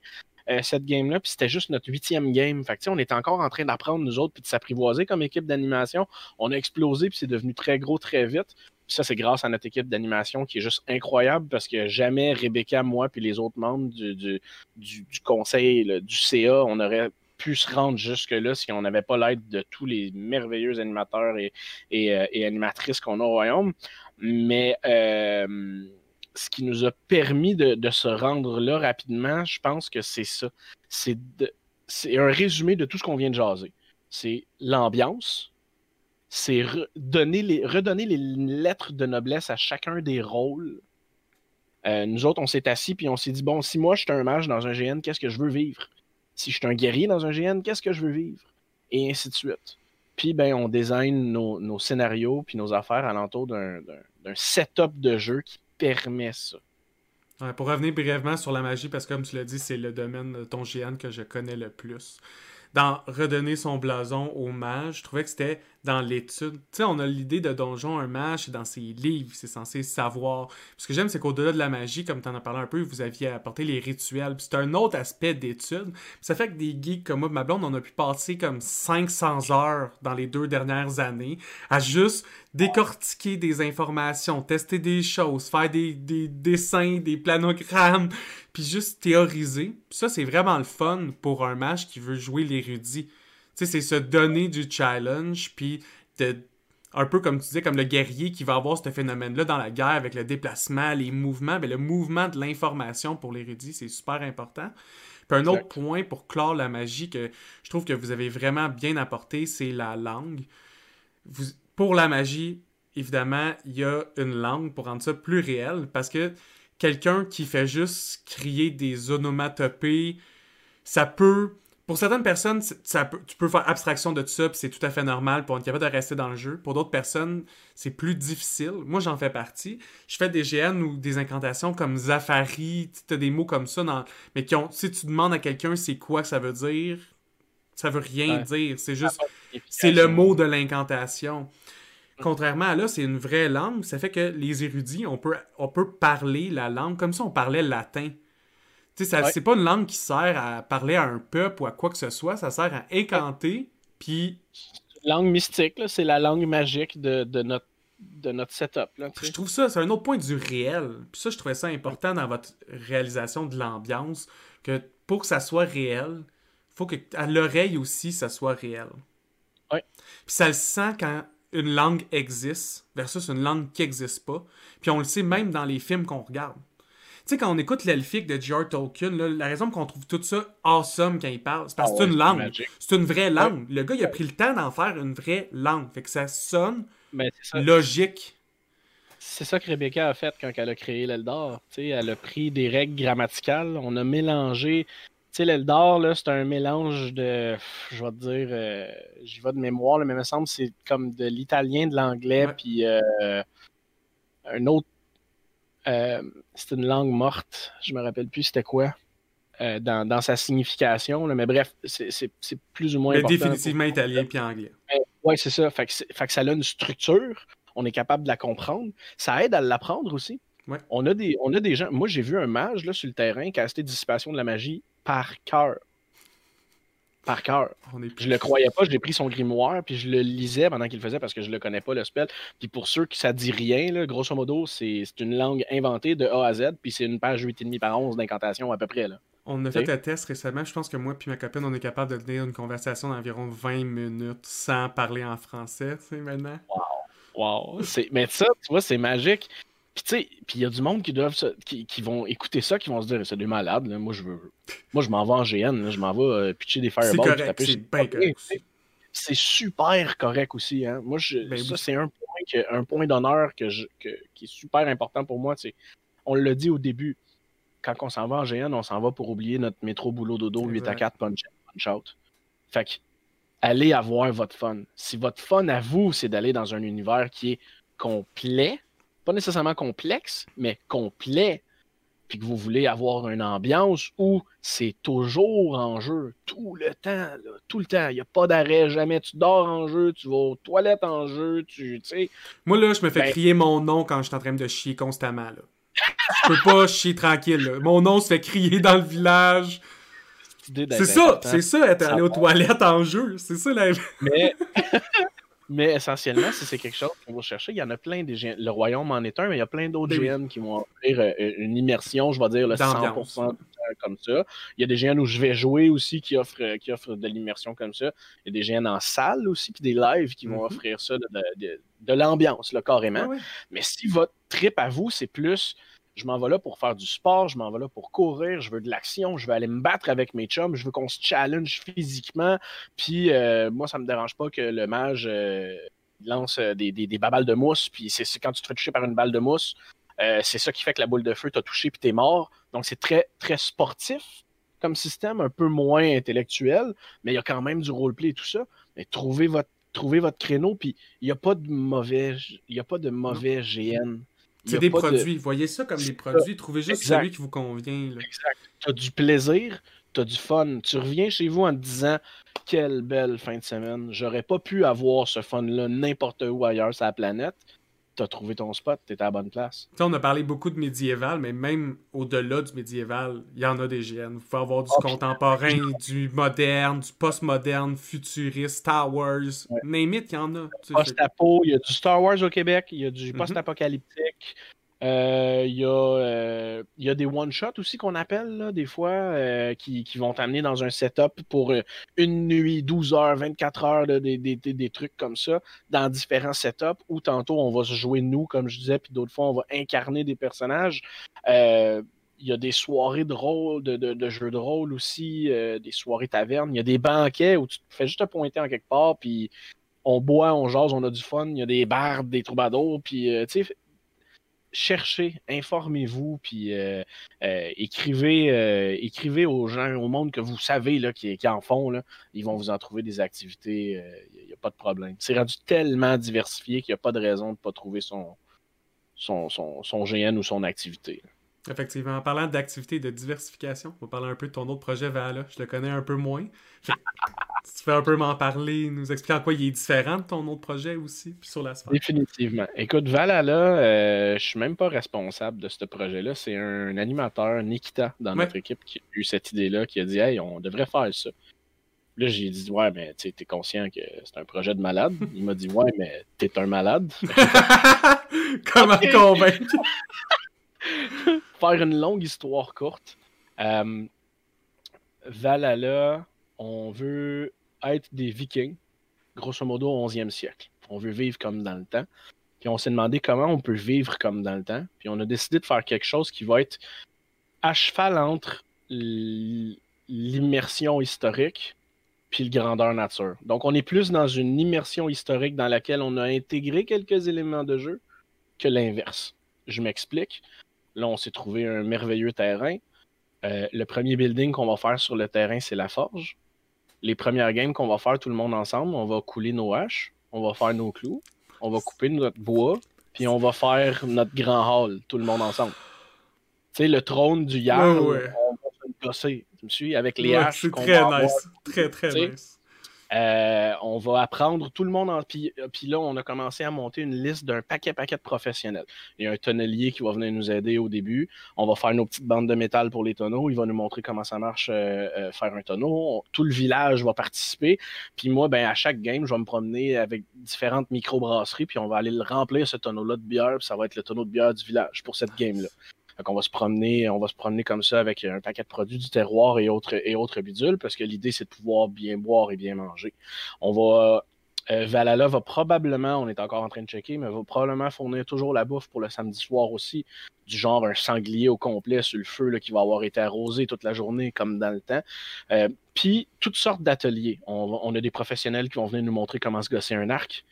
Euh, cette game-là, puis c'était juste notre huitième game. Fait que, on était encore en train d'apprendre, nous autres, puis de s'apprivoiser comme équipe d'animation. On a explosé, puis c'est devenu très gros très vite. Puis ça, c'est grâce à notre équipe d'animation qui est juste incroyable parce que jamais Rebecca, moi, puis les autres membres du, du, du, conseil, du CA, on aurait pu se rendre jusque-là si on n'avait pas l'aide de tous les merveilleux animateurs et, euh, animatrices qu'on a au Royaume. Mais euh, ce qui nous a permis de, se rendre là rapidement, je pense que c'est ça. C'est un résumé de tout ce qu'on vient de jaser. C'est l'ambiance, c'est redonner les, redonner les lettres de noblesse à chacun des rôles. Euh, nous autres, on s'est assis puis on s'est dit bon, si moi je suis un mage dans un GN, qu'est-ce que je veux vivre? Si je suis un guerrier dans un GN, qu'est-ce que je veux vivre? Et ainsi de suite. Puis, ben, on design nos, scénarios puis nos affaires alentour d'un setup de jeu qui permet ça. pour revenir brièvement sur la magie, parce que comme tu l'as dit, c'est le domaine de ton GN que je connais le plus dans redonner son blason au mage, je trouvais que c'était dans l'étude. Tu sais, on a l'idée de donjon, un mage, dans ses livres, c'est censé savoir. Ce que j'aime, c'est qu'au-delà de la magie, comme tu en as parlé un peu, vous aviez apporté les rituels. c'est un autre aspect d'étude. Ça fait que des geeks comme moi, ma blonde, on a pu passer comme 500 heures dans les deux dernières années à juste décortiquer des informations, tester des choses, faire des, des dessins, des planogrammes, puis juste théoriser. ça, c'est vraiment le fun pour un mage qui veut jouer l'érudit. Sais, c'est se donner du challenge, puis un peu comme tu disais, comme le guerrier qui va avoir ce phénomène-là dans la guerre avec le déplacement, les mouvements, ben, le mouvement de l'information pour l'érudit, c'est super important. Puis un autre point pour clore la magie que je trouve que vous avez vraiment bien apporté, c'est la langue. Vous, pour la magie, évidemment, il y a une langue pour rendre ça plus réel parce que quelqu'un qui fait juste crier des onomatopées, ça peut. Pour certaines personnes, ça tu peux faire abstraction de ça, puis c'est tout à fait normal pour être capable de rester dans le jeu. Pour d'autres personnes, c'est plus difficile. Moi, j'en fais partie. Je fais des GN ou des incantations comme Zafari, tu as des mots comme ça, dans... mais qui ont, si tu demandes à quelqu'un c'est quoi que ça veut dire, ça veut rien dire. C'est juste, c'est le mot de l'incantation. Contrairement à là, c'est une vraie langue. Ça fait que les érudits, on peut, on peut parler la langue comme si on parlait latin. Tu sais, c'est pas une langue qui sert à parler à un peuple ou à quoi que ce soit. Ça sert à incanter, puis... Langue mystique, c'est la langue magique de, notre de notre setup. je trouve ça, c'est un autre point du réel. Puis ça, je trouvais ça important dans votre réalisation de l'ambiance, que pour que ça soit réel, faut que à l'oreille aussi, ça soit réel. Ouais. Puis ça le sent quand une langue existe versus une langue qui n'existe pas. Puis on le sait même dans les films qu'on regarde. Tu sais, quand on écoute l'elfique de J.R. Tolkien, la raison qu'on trouve tout ça awesome quand il parle, c'est parce que ah c'est une langue. C'est une vraie langue. Le gars, il a pris le temps d'en faire une vraie langue. Fait que ça sonne ben, logique. C'est ça que Rebecca a fait quand elle a créé l'Eldor. Elle a pris des règles grammaticales, on a mélangé sais, l'Eldor, là, c'est un mélange de, je vais te dire, euh, j'y vais de mémoire, mais il me semble que c'est comme de l'italien, de l'anglais, puis euh, un autre, euh, c'est une langue morte, je me rappelle plus c'était quoi. dans, sa signification, mais bref, c'est plus ou moins. Mais définitivement italien puis anglais. Oui, c'est ça. Fait que, fait que, ça a une structure, on est capable de la comprendre. Ça aide à l'apprendre aussi. On, a des, on a des gens. Moi, j'ai vu un mage là, sur le terrain qui a acheté Dissipation de la magie par cœur. Par cœur. Je le croyais pas, j'ai pris son grimoire, puis je le lisais pendant qu'il le faisait parce que je le connais pas, le spell. Puis pour ceux qui ça dit rien, là, grosso modo, c'est une langue inventée de A à Z, puis c'est une page 8,5 par 11 d'incantation à peu près. Là. On a fait un test récemment. Je pense que moi et ma copine, on est capable de tenir une conversation d'environ 20 minutes sans parler en français, tu sais, maintenant. Wow! Wow! Mais ça, tu vois, c'est magique. Puis tu sais, puis il y a du monde qui doivent qui, vont écouter ça, qui vont se dire c'est des malades, moi je veux. Moi je m'en vais en GN, je m'en vais euh, pitcher des fireballs. C'est C'est super correct aussi. Hein. Moi, je, ben ça, c'est un point, un point d'honneur que qui est super important pour moi. On l'a dit au début. Quand on s'en va en GN, on s'en va pour oublier notre métro boulot dodo 8 à 4 punch, punch out. Fait que allez avoir votre fun. Si votre fun à vous, c'est d'aller dans un univers qui est complet, pas nécessairement complexe, mais complet, puis que vous voulez avoir une ambiance où c'est toujours en jeu, tout le temps, tout le temps. Il n'y a pas d'arrêt, jamais. Tu dors en jeu, tu vas aux toilettes en jeu, tu sais. Moi, là, je me fais ben crier mon nom quand je suis en train de chier constamment. Là. je peux pas chier tranquille. Mon nom se fait crier dans le village. C'est ça, c'est ça, être allé aux toilettes en jeu. C'est ça la. Mais. Mais essentiellement, si c'est quelque chose qu'on va chercher, il y en a plein des GN. Le Royaume en est un, mais il y a plein d'autres ben GN qui vont offrir euh, une immersion, je vais dire, le 100% comme ça. Il y a des GN où je vais jouer aussi qui offrent, euh, qui offrent de l'immersion comme ça. Il y a des GN en salle aussi, puis des lives qui vont mm-hmm. offrir ça, de, l'ambiance, carrément. Mais si votre trip à vous, c'est plus je m'en vais là pour faire du sport, je m'en vais là pour courir, je veux de l'action, je veux aller me battre avec mes chums, je veux qu'on se challenge physiquement. Puis euh, moi, ça me dérange pas que le mage euh, lance euh, des, des, babales de mousse, puis c'est quand tu te fais toucher par une balle de mousse, c'est ça qui fait que la boule de feu t'a touché puis t'es mort. Donc c'est très, très sportif comme système, un peu moins intellectuel, mais il y a quand même du roleplay et tout ça. Mais trouvez votre, trouvez votre créneau, puis il n'y a pas de mauvais, il y a pas de mauvais GN. C'est des produits. Voyez ça comme des produits. Trouvez juste celui qui vous convient. Exact. Tu as du plaisir, tu as du fun. Tu reviens chez vous en te disant Quelle belle fin de semaine. J'aurais pas pu avoir ce fun-là n'importe où ailleurs sur la planète tu as trouvé ton spot, tu à la bonne place. on a parlé beaucoup de médiéval, mais même au-delà du médiéval, il y en a des GN. Vous pouvez avoir du ah, contemporain, du moderne, du post-moderne, futuriste, Star Wars. Ouais. Name it, il y en a. Post-apo, il y a du Star Wars au Québec, il y a du mhm. post-apocalyptique. Euh, il y, euh, y, a des one-shots aussi qu'on appelle, des fois, euh, qui, vont t'amener dans un setup pour une nuit, 12 heures, 24 heures, des, trucs comme ça, dans différents setups, où tantôt on va se jouer nous, comme je disais, puis d'autres fois on va incarner des personnages. Il y a des soirées de rôle, de, jeux de rôle aussi, des soirées tavernes. Il y a des banquets où tu te fais juste te pointer en quelque part, puis on boit, on jase, on a du fun. Il y a des bars, des troubadours, puis tu sais cherchez, informez-vous, puis euh, euh, écrivez, euh, écrivez aux gens, au monde que vous savez là, qui, en font. Là, ils vont vous en trouver des activités. Il n'y a, pas de problème. C'est rendu tellement diversifié qu'il n'y a pas de raison de ne pas trouver son, son, son, GN ou son activité. Effectivement. En parlant d'activité de diversification, on va parler un peu de ton autre projet, Vala. Je le connais un peu moins. tu fais un peu m'en parler, nous expliquer en quoi il est différent de ton autre projet aussi, puis sur la sphère. Définitivement. Écoute, Valhalla, euh, je suis même pas responsable de ce projet-là. C'est un animateur, Nikita, dans notre équipe, qui a eu cette idée-là, qui a dit Hey, on devrait faire ça. Là, j'ai dit, ouais, mais tu es conscient que c'est un projet de malade. Il m'a dit, ouais, mais t'es un malade. Comment convaincre? Faire une longue histoire courte. Euh, Valhalla, on veut être des vikings, grosso modo au 11e siècle. On veut vivre comme dans le temps. Puis on s'est demandé comment on peut vivre comme dans le temps. Puis on a décidé de faire quelque chose qui va être à cheval entre l'immersion historique puis le grandeur nature. Donc on est plus dans une immersion historique dans laquelle on a intégré quelques éléments de jeu que l'inverse. Je m'explique. Là, on s'est trouvé un merveilleux terrain. Euh, le premier building qu'on va faire sur le terrain, c'est la forge les premières games qu'on va faire tout le monde ensemble, on va couler nos haches, on va faire nos clous, on va couper notre bois, puis on va faire notre grand hall, tout le monde ensemble. Tu sais, le trône du Yarn, on va se gosser. Tu me suis? Avec les haches. C'est très nice. Très, très nice. Euh, on va apprendre tout le monde. En... Puis, euh, là, on a commencé à monter une liste d'un paquet paquet de professionnels. Il y a un tonnelier qui va venir nous aider au début. On va faire nos petites bandes de métal pour les tonneaux. Il va nous montrer comment ça marche euh, faire un tonneau. Tout le village va participer. Puis moi, ben, à chaque game, je vais me promener avec différentes micro-brasseries. Puis on va aller le remplir, ce tonneau-là de bière. Puis ça va être le tonneau de bière du village pour cette game-là. Donc on va se promener, on va se promener comme ça avec un paquet de produits du terroir et autres et autres bidules, parce que l'idée c'est de pouvoir bien boire et bien manger. On va euh, Valhalla va probablement, on est encore en train de checker, mais va probablement fournir toujours la bouffe pour le samedi soir aussi, du genre un sanglier au complet sur le feu qui va avoir été arrosé toute la journée comme dans le temps. Euh, puis toutes sortes d'ateliers. On, on, a des professionnels qui vont venir nous montrer comment se gosser un arc.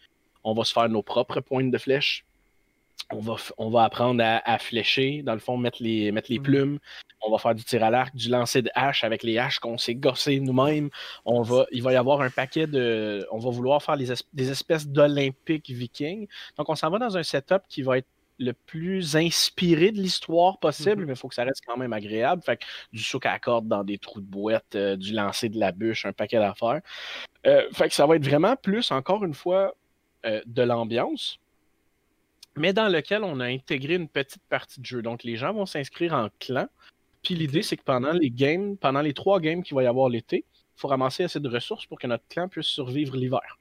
On va se faire nos propres pointes de flèches on va, on va apprendre à, flécher, dans le fond, mettre les, mettre les mm. plumes. On va faire du tir à l'arc, du lancer de hache avec les haches qu'on s'est gossé nous-mêmes. On va, il va y avoir un paquet de. On va vouloir faire des espèces d'Olympiques vikings. Donc, on s'en va dans un setup qui va être le plus inspiré de l'histoire possible, mm-hmm. mais il faut que ça reste quand même agréable. Fait que du souk à corde dans des trous de boîte, euh, du lancer de la bûche, un paquet d'affaires. Euh, fait que ça va être vraiment plus, encore une fois, euh, de l'ambiance mais dans lequel on a intégré une petite partie de jeu. Donc, les gens vont s'inscrire en clan. Puis l'idée, c'est que pendant les games, pendant les trois games qu'il va y avoir l'été, il faut ramasser assez de ressources pour que notre clan puisse survivre l'hiver.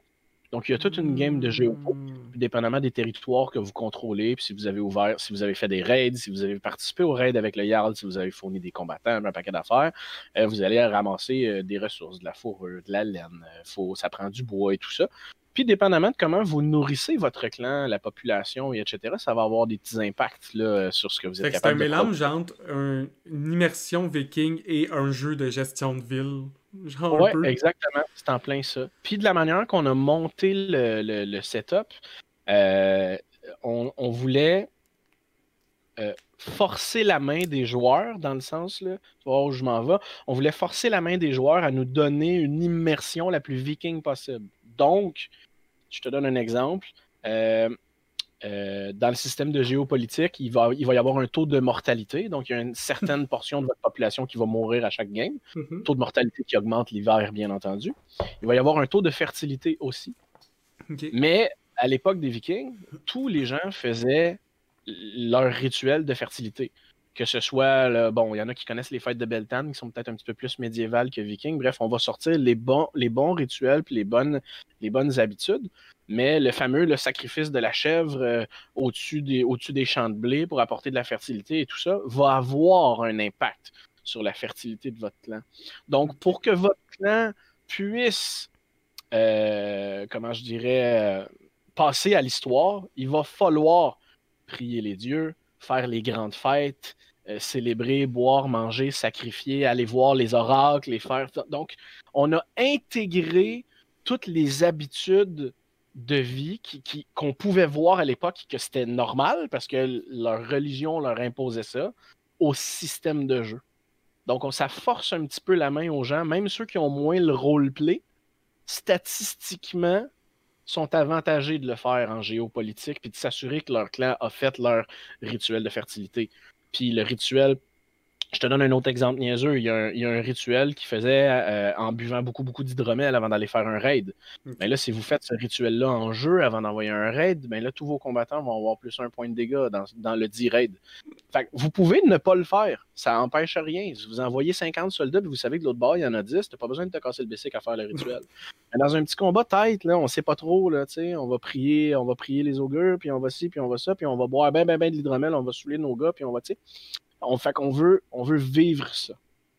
Donc, il y a toute une game de géo, hmm. dépendamment des territoires que vous contrôlez, puis si vous avez ouvert, si vous avez fait des raids, si vous avez participé aux raids avec le Jarl, si vous avez fourni des combattants, un paquet d'affaires, euh, vous allez ramasser euh, des ressources, de la fourrure, de la laine, euh, faut, ça prend du bois et tout ça. Puis, dépendamment de comment vous nourrissez votre clan, la population, et etc., ça va avoir des petits impacts là, sur ce que vous êtes capable de C'est un mélange entre une immersion viking et un jeu de gestion de ville. Oui, exactement. C'est en plein ça. Puis, de la manière qu'on a monté le, setup, euh, on, voulait euh, forcer la main des joueurs, dans le sens, là, tu vois où je m'en vais, on voulait forcer la main des joueurs à nous donner une immersion la plus viking possible. Donc, je te donne un exemple. Euh, euh, dans le système de géopolitique, il va, il va y avoir un taux de mortalité. Donc, il y a une certaine portion de votre population qui va mourir à chaque game. Mm-hmm. Taux de mortalité qui augmente l'hiver, bien entendu. Il va y avoir un taux de fertilité aussi. Mais à l'époque des Vikings, tous les gens faisaient leur rituel de fertilité que ce soit, bon, il y en a qui connaissent les fêtes de Beltane, qui sont peut-être un petit peu plus médiévales que vikings. Bref, on va sortir les bons, les bons rituels puis les bonnes, les bonnes habitudes. Mais le fameux le sacrifice de la chèvre euh, au-dessus des, au des champs de blé pour apporter de la fertilité et tout ça va avoir un impact sur la fertilité de votre clan. Donc, pour que votre clan puisse, euh, comment je dirais, euh, passer à l'histoire, il va falloir prier les dieux, faire les grandes fêtes, euh, célébrer, boire, manger, sacrifier, aller voir les oracles, les faire. Donc, on a intégré toutes les habitudes de vie qu'on pouvait voir à l'époque que c'était normal parce que leur religion leur imposait ça au système de jeu. Donc, on, ça force un petit peu la main aux gens, même ceux qui ont moins le roleplay, statistiquement, sont avantagés de le faire en géopolitique puis de s'assurer que leur clan a fait leur rituel de fertilité. Puis le rituel je te donne un autre exemple niaiseux. Il y a un, rituel qui faisait euh, en buvant beaucoup, beaucoup d'hydromel avant d'aller faire un raid. Mais là, si vous faites ce rituel-là en jeu avant d'envoyer un raid, ben là, tous vos combattants vont avoir plus un point de dégâts dans, le 10 raid. Fait vous pouvez ne pas le faire. Ça n'empêche rien. Si vous envoyez 50 soldats et vous savez que l'autre bord, il y en a 10, t'as pas besoin de te casser le bicycle à faire le rituel. Mais dans un petit combat tête, là, on sait pas trop, là, on va prier, on va prier les augures, puis on va ci, puis on va ça, puis on va boire ben, ben, ben de l'hydromel, on va saouler nos gars, puis on va, tu sais on fait qu'on veut, on veut vivre ça.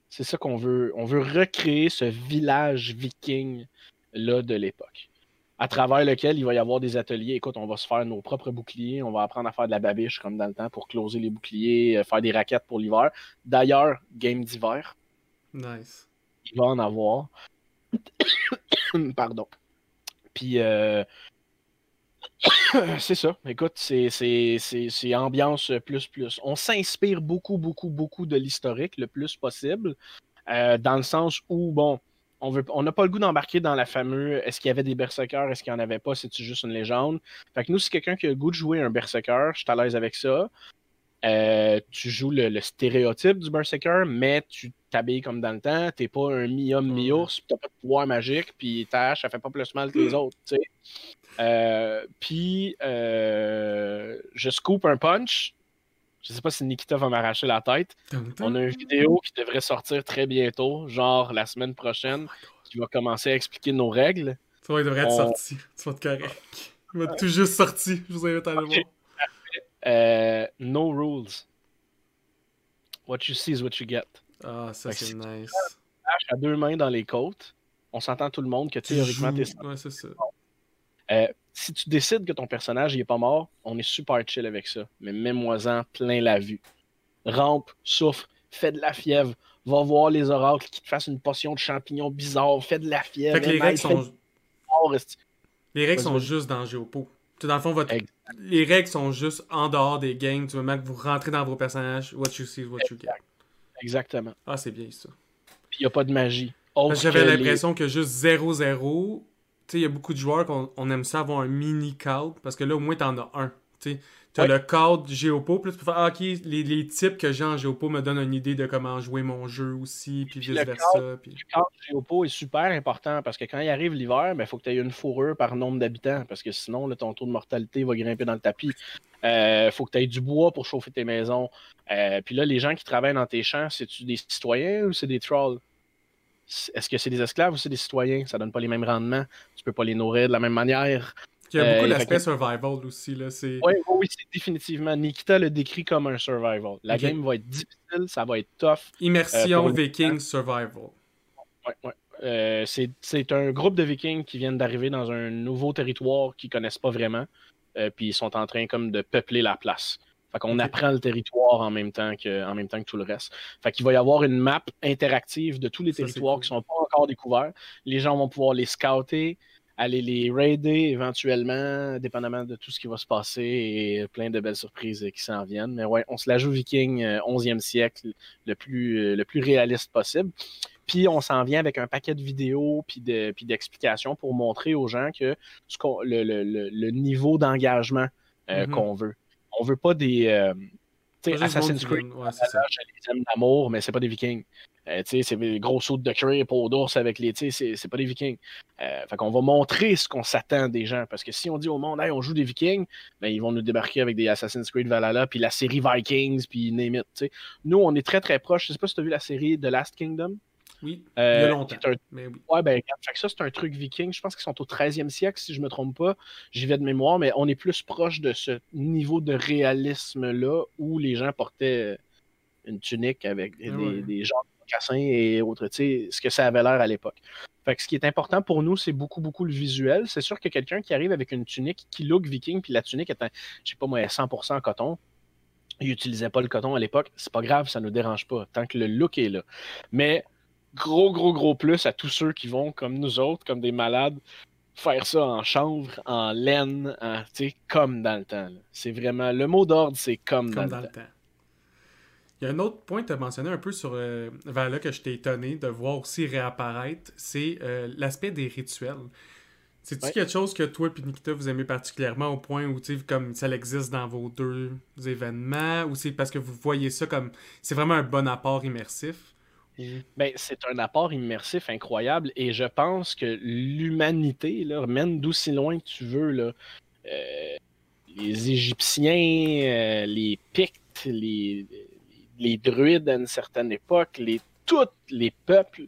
C'est ça qu'on veut. On veut recréer ce village viking là de l'époque. À travers lequel il va y avoir des ateliers. Écoute, on va se faire nos propres boucliers. On va apprendre à faire de la babiche comme dans le temps pour closer les boucliers, euh, faire des raquettes pour l'hiver. D'ailleurs, game d'hiver. Nice. Il va en avoir. Pardon. Puis euh, c'est ça. Écoute, c'est ambiance plus plus. On s'inspire beaucoup, beaucoup, beaucoup de l'historique le plus possible, euh, dans le sens où, bon, on n'a pas le goût d'embarquer dans la fameuse est-ce qu'il y avait des berserkers, est-ce qu'il n'y en avait pas, c'est-tu juste une légende? Fait que nous, si quelqu'un qui a le goût de jouer un berserker, je suis à l'aise avec ça. Euh, tu joues le, stéréotype du Berserker, mais tu t'habilles comme dans le temps. T'es pas un mi-homme, mi-ours, t'as pas de pouvoir magique, puis ta hache, ça fait pas plus mal que les autres. Euh, puis, euh, je scoop un punch. Je sais pas si Nikita va m'arracher la tête. On a une vidéo qui devrait sortir très bientôt, genre la semaine prochaine, oh qui va commencer à expliquer nos règles. Ça va, il devrait être sorti. Tu vas être correct. Il va tout juste sorti. Je vous invite à aller voir. Euh, no rules. What you see is what you get. Ah, ça c'est nice. à deux mains dans les côtes, on s'entend tout le monde que théoriquement t'es. Ouais, c'est ça. Euh, si tu décides que ton personnage n'est pas mort, on est super chill avec ça. Mais mets-moi-en plein la vue. Rampe, souffre, fais de la fièvre, va voir les oracles qui te fassent une potion de champignons bizarre, fais de la fièvre. les règles sont. Les règles sont juste dans Géopo. Dans le fond, votre, les règles sont juste en dehors des games. Du moment que vous rentrez dans vos personnages, what you see, what you get. Exactement. Ah, c'est bien ça. Puis il n'y a pas de magie. J'avais l'impression que juste 0-0, tu sais, il y a beaucoup de joueurs qu'on aime ça avoir un mini card parce que là, au moins, t'en as un. Tu as le cadre Géopo, puis tu peux faire, ah, ok, les, les, types que j'ai en Géopo me donnent une idée de comment jouer mon jeu aussi, puis vice-versa. Puis... Le cadre Géopo est super important parce que quand il arrive l'hiver, il ben, faut que tu aies une fourrure par nombre d'habitants parce que sinon, ton taux de mortalité va grimper dans le tapis. Il euh, faut que tu aies du bois pour chauffer tes maisons. Euh, puis là, les gens qui travaillent dans tes champs, c'est-tu des citoyens ou c'est des trolls? Est-ce que c'est des esclaves ou c'est des citoyens? Ça donne pas les mêmes rendements. Tu peux pas les nourrir de la même manière. Il y a beaucoup euh, d'aspects survival aussi. Là, oui, oui, c'est définitivement. Nikita le décrit comme un survival. La game va être difficile, ça va être tough. Immersion viking survival. Oui, oui. Euh, c'est un groupe de vikings qui viennent d'arriver dans un nouveau territoire qu'ils connaissent pas vraiment. Euh, puis ils sont en train comme de peupler la place. Fait qu'on apprend le territoire en même temps que, en même temps que tout le reste. Fait qu'il va y avoir une map interactive de tous les territoires qui sont pas encore découverts. Les gens vont pouvoir les scouter, aller les raider éventuellement, dépendamment de tout ce qui va se passer et plein de belles surprises qui s'en viennent. Mais ouais, on se la joue viking 11e euh, siècle, le plus, euh, le plus réaliste possible. Puis on s'en vient avec un paquet de vidéos puis d'explications pour montrer aux gens que ce le, le, le, niveau d'engagement euh, mm-hmm. qu'on veut. On veut pas des. Assassin's Creed, ouais, les aime d'amour, mais c'est pas des vikings. Euh, c'est des gros sauts de cuir, peau d'ours avec les. C'est pas des vikings. Euh, fait qu'on va montrer ce qu'on s'attend des gens. Parce que si on dit au monde, hey, on joue des vikings, ben, ils vont nous débarquer avec des Assassin's Creed Valhalla, puis la série Vikings, puis name it. Nous, on est très très proche. Je sais pas si tu as vu la série The Last Kingdom. Oui, euh, il y a longtemps. Mais oui. Ouais, ben, ça, c'est un truc viking. Je pense qu'ils sont au 13e siècle, si je me trompe pas. J'y vais de mémoire, mais on est plus proche de ce niveau de réalisme-là où les gens portaient une tunique avec ah des, des gens cassins et autres, ce que ça avait l'air à l'époque. Fait ce qui est important pour nous, c'est beaucoup, beaucoup le visuel. C'est sûr que quelqu'un qui arrive avec une tunique qui look viking, puis la tunique est, un, je sais pas moi, 100% coton, il n'utilisait pas le coton à l'époque, c'est pas grave, ça ne nous dérange pas, tant que le look est là. Mais gros, gros, gros plus à tous ceux qui vont, comme nous autres, comme des malades, faire ça en chanvre, en laine, comme dans le temps. C'est vraiment, le mot d'ordre, c'est comme, dans, le temps. Il y a un autre point que tu as mentionné un peu sur euh, là que je t'ai étonné de voir aussi réapparaître, c'est euh, l'aspect des rituels. C'est-tu quelque chose que toi et Nikita vous aimez particulièrement au point où comme ça existe dans vos deux événements ou c'est parce que vous voyez ça comme c'est vraiment un bon apport immersif? Ben, c'est un apport immersif incroyable et je pense que l'humanité mène d'aussi loin que tu veux. Là. Euh, les Égyptiens, euh, les Pictes, les, les druides à une certaine époque, les, tous les peuples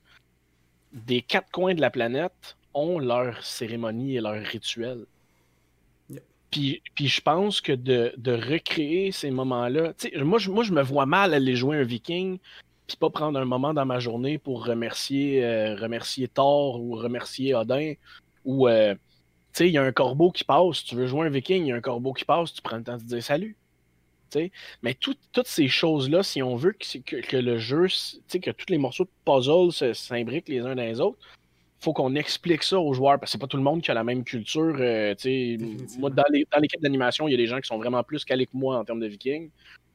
des quatre coins de la planète ont leur cérémonie et leur rituel. Puis, puis je pense que de, recréer ces moments-là, moi je, moi je me vois mal aller jouer un viking, puis pas prendre un moment dans ma journée pour remercier, euh, remercier Thor ou remercier Odin, ou euh, tu sais, il y a un corbeau qui passe, tu veux jouer un viking, il y a un corbeau qui passe, tu prends le temps de dire salut. Mais toutes ces choses-là, si on veut que, le jeu, que tous les morceaux de puzzle s'imbriquent les uns dans les autres, faut qu'on explique ça aux joueurs parce que c'est pas tout le monde qui a la même culture. Euh, moi, dans l'équipe d'animation, il y a des gens qui sont vraiment plus calés que moi en termes de vikings.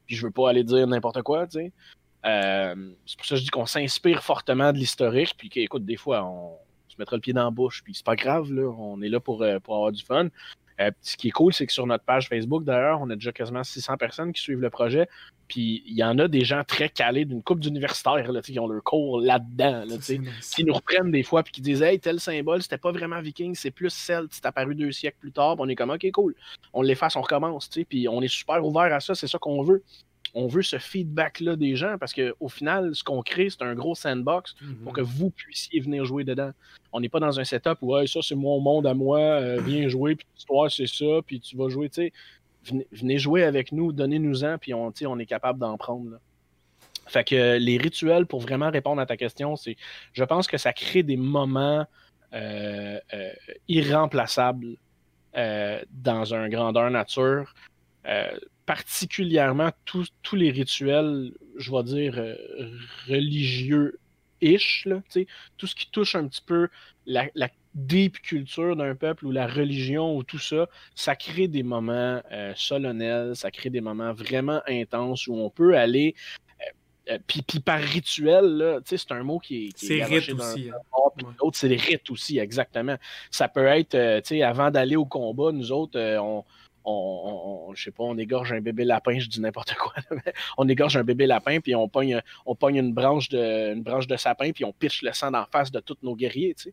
Puis je veux pas aller dire n'importe quoi. Euh, c'est pour ça que je dis qu'on s'inspire fortement de l'historique. Puis écoute, des fois, on se mettra le pied dans la bouche. Puis c'est pas grave, là, on est là pour, euh, pour avoir du fun. Euh, ce qui est cool, c'est que sur notre page Facebook, d'ailleurs, on a déjà quasiment 600 personnes qui suivent le projet. Puis il y en a des gens très calés d'une coupe d'universitaires qui ont leur cours là-dedans, qui nous reprennent des fois puis qui disent Hey, tel symbole, c'était pas vraiment viking, c'est plus celte, c'est apparu deux siècles plus tard. on est comme Ok, cool. On l'efface, on recommence. Puis on est super ouvert à ça, c'est ça qu'on veut on veut ce feedback-là des gens parce qu'au final, ce qu'on crée, c'est un gros sandbox pour que mhm. vous puissiez venir jouer dedans. On n'est pas dans un setup où ça, c'est mon monde à moi, euh, viens jouer, puis l'histoire, c'est ça, puis tu vas jouer. Venez, jouer avec nous, donnez-nous-en, puis on, on est capable d'en prendre. Fait que les rituels, pour vraiment répondre à ta question, c'est je pense que ça crée des moments euh, euh, irremplaçables dans un grandeur nature particulièrement tous les rituels, je vais dire, euh, religieux ish, là, tout ce qui touche un petit peu la, la deep culture d'un peuple ou la religion ou tout ça, ça crée des moments euh, solennels, ça crée des moments vraiment intenses où on peut aller. Euh, puis, par rituel, c'est un mot qui est. c'est rite aussi. Hein. L'autre, c'est les rites aussi, exactement. Ça peut être, avant d'aller au combat, nous autres, on, on, sais pas, on égorge un bébé lapin, je dis n'importe quoi. on égorge un bébé lapin, puis on pogne, une, branche de, sapin, puis on pitche le sang d'en face de tous nos guerriers. Tu.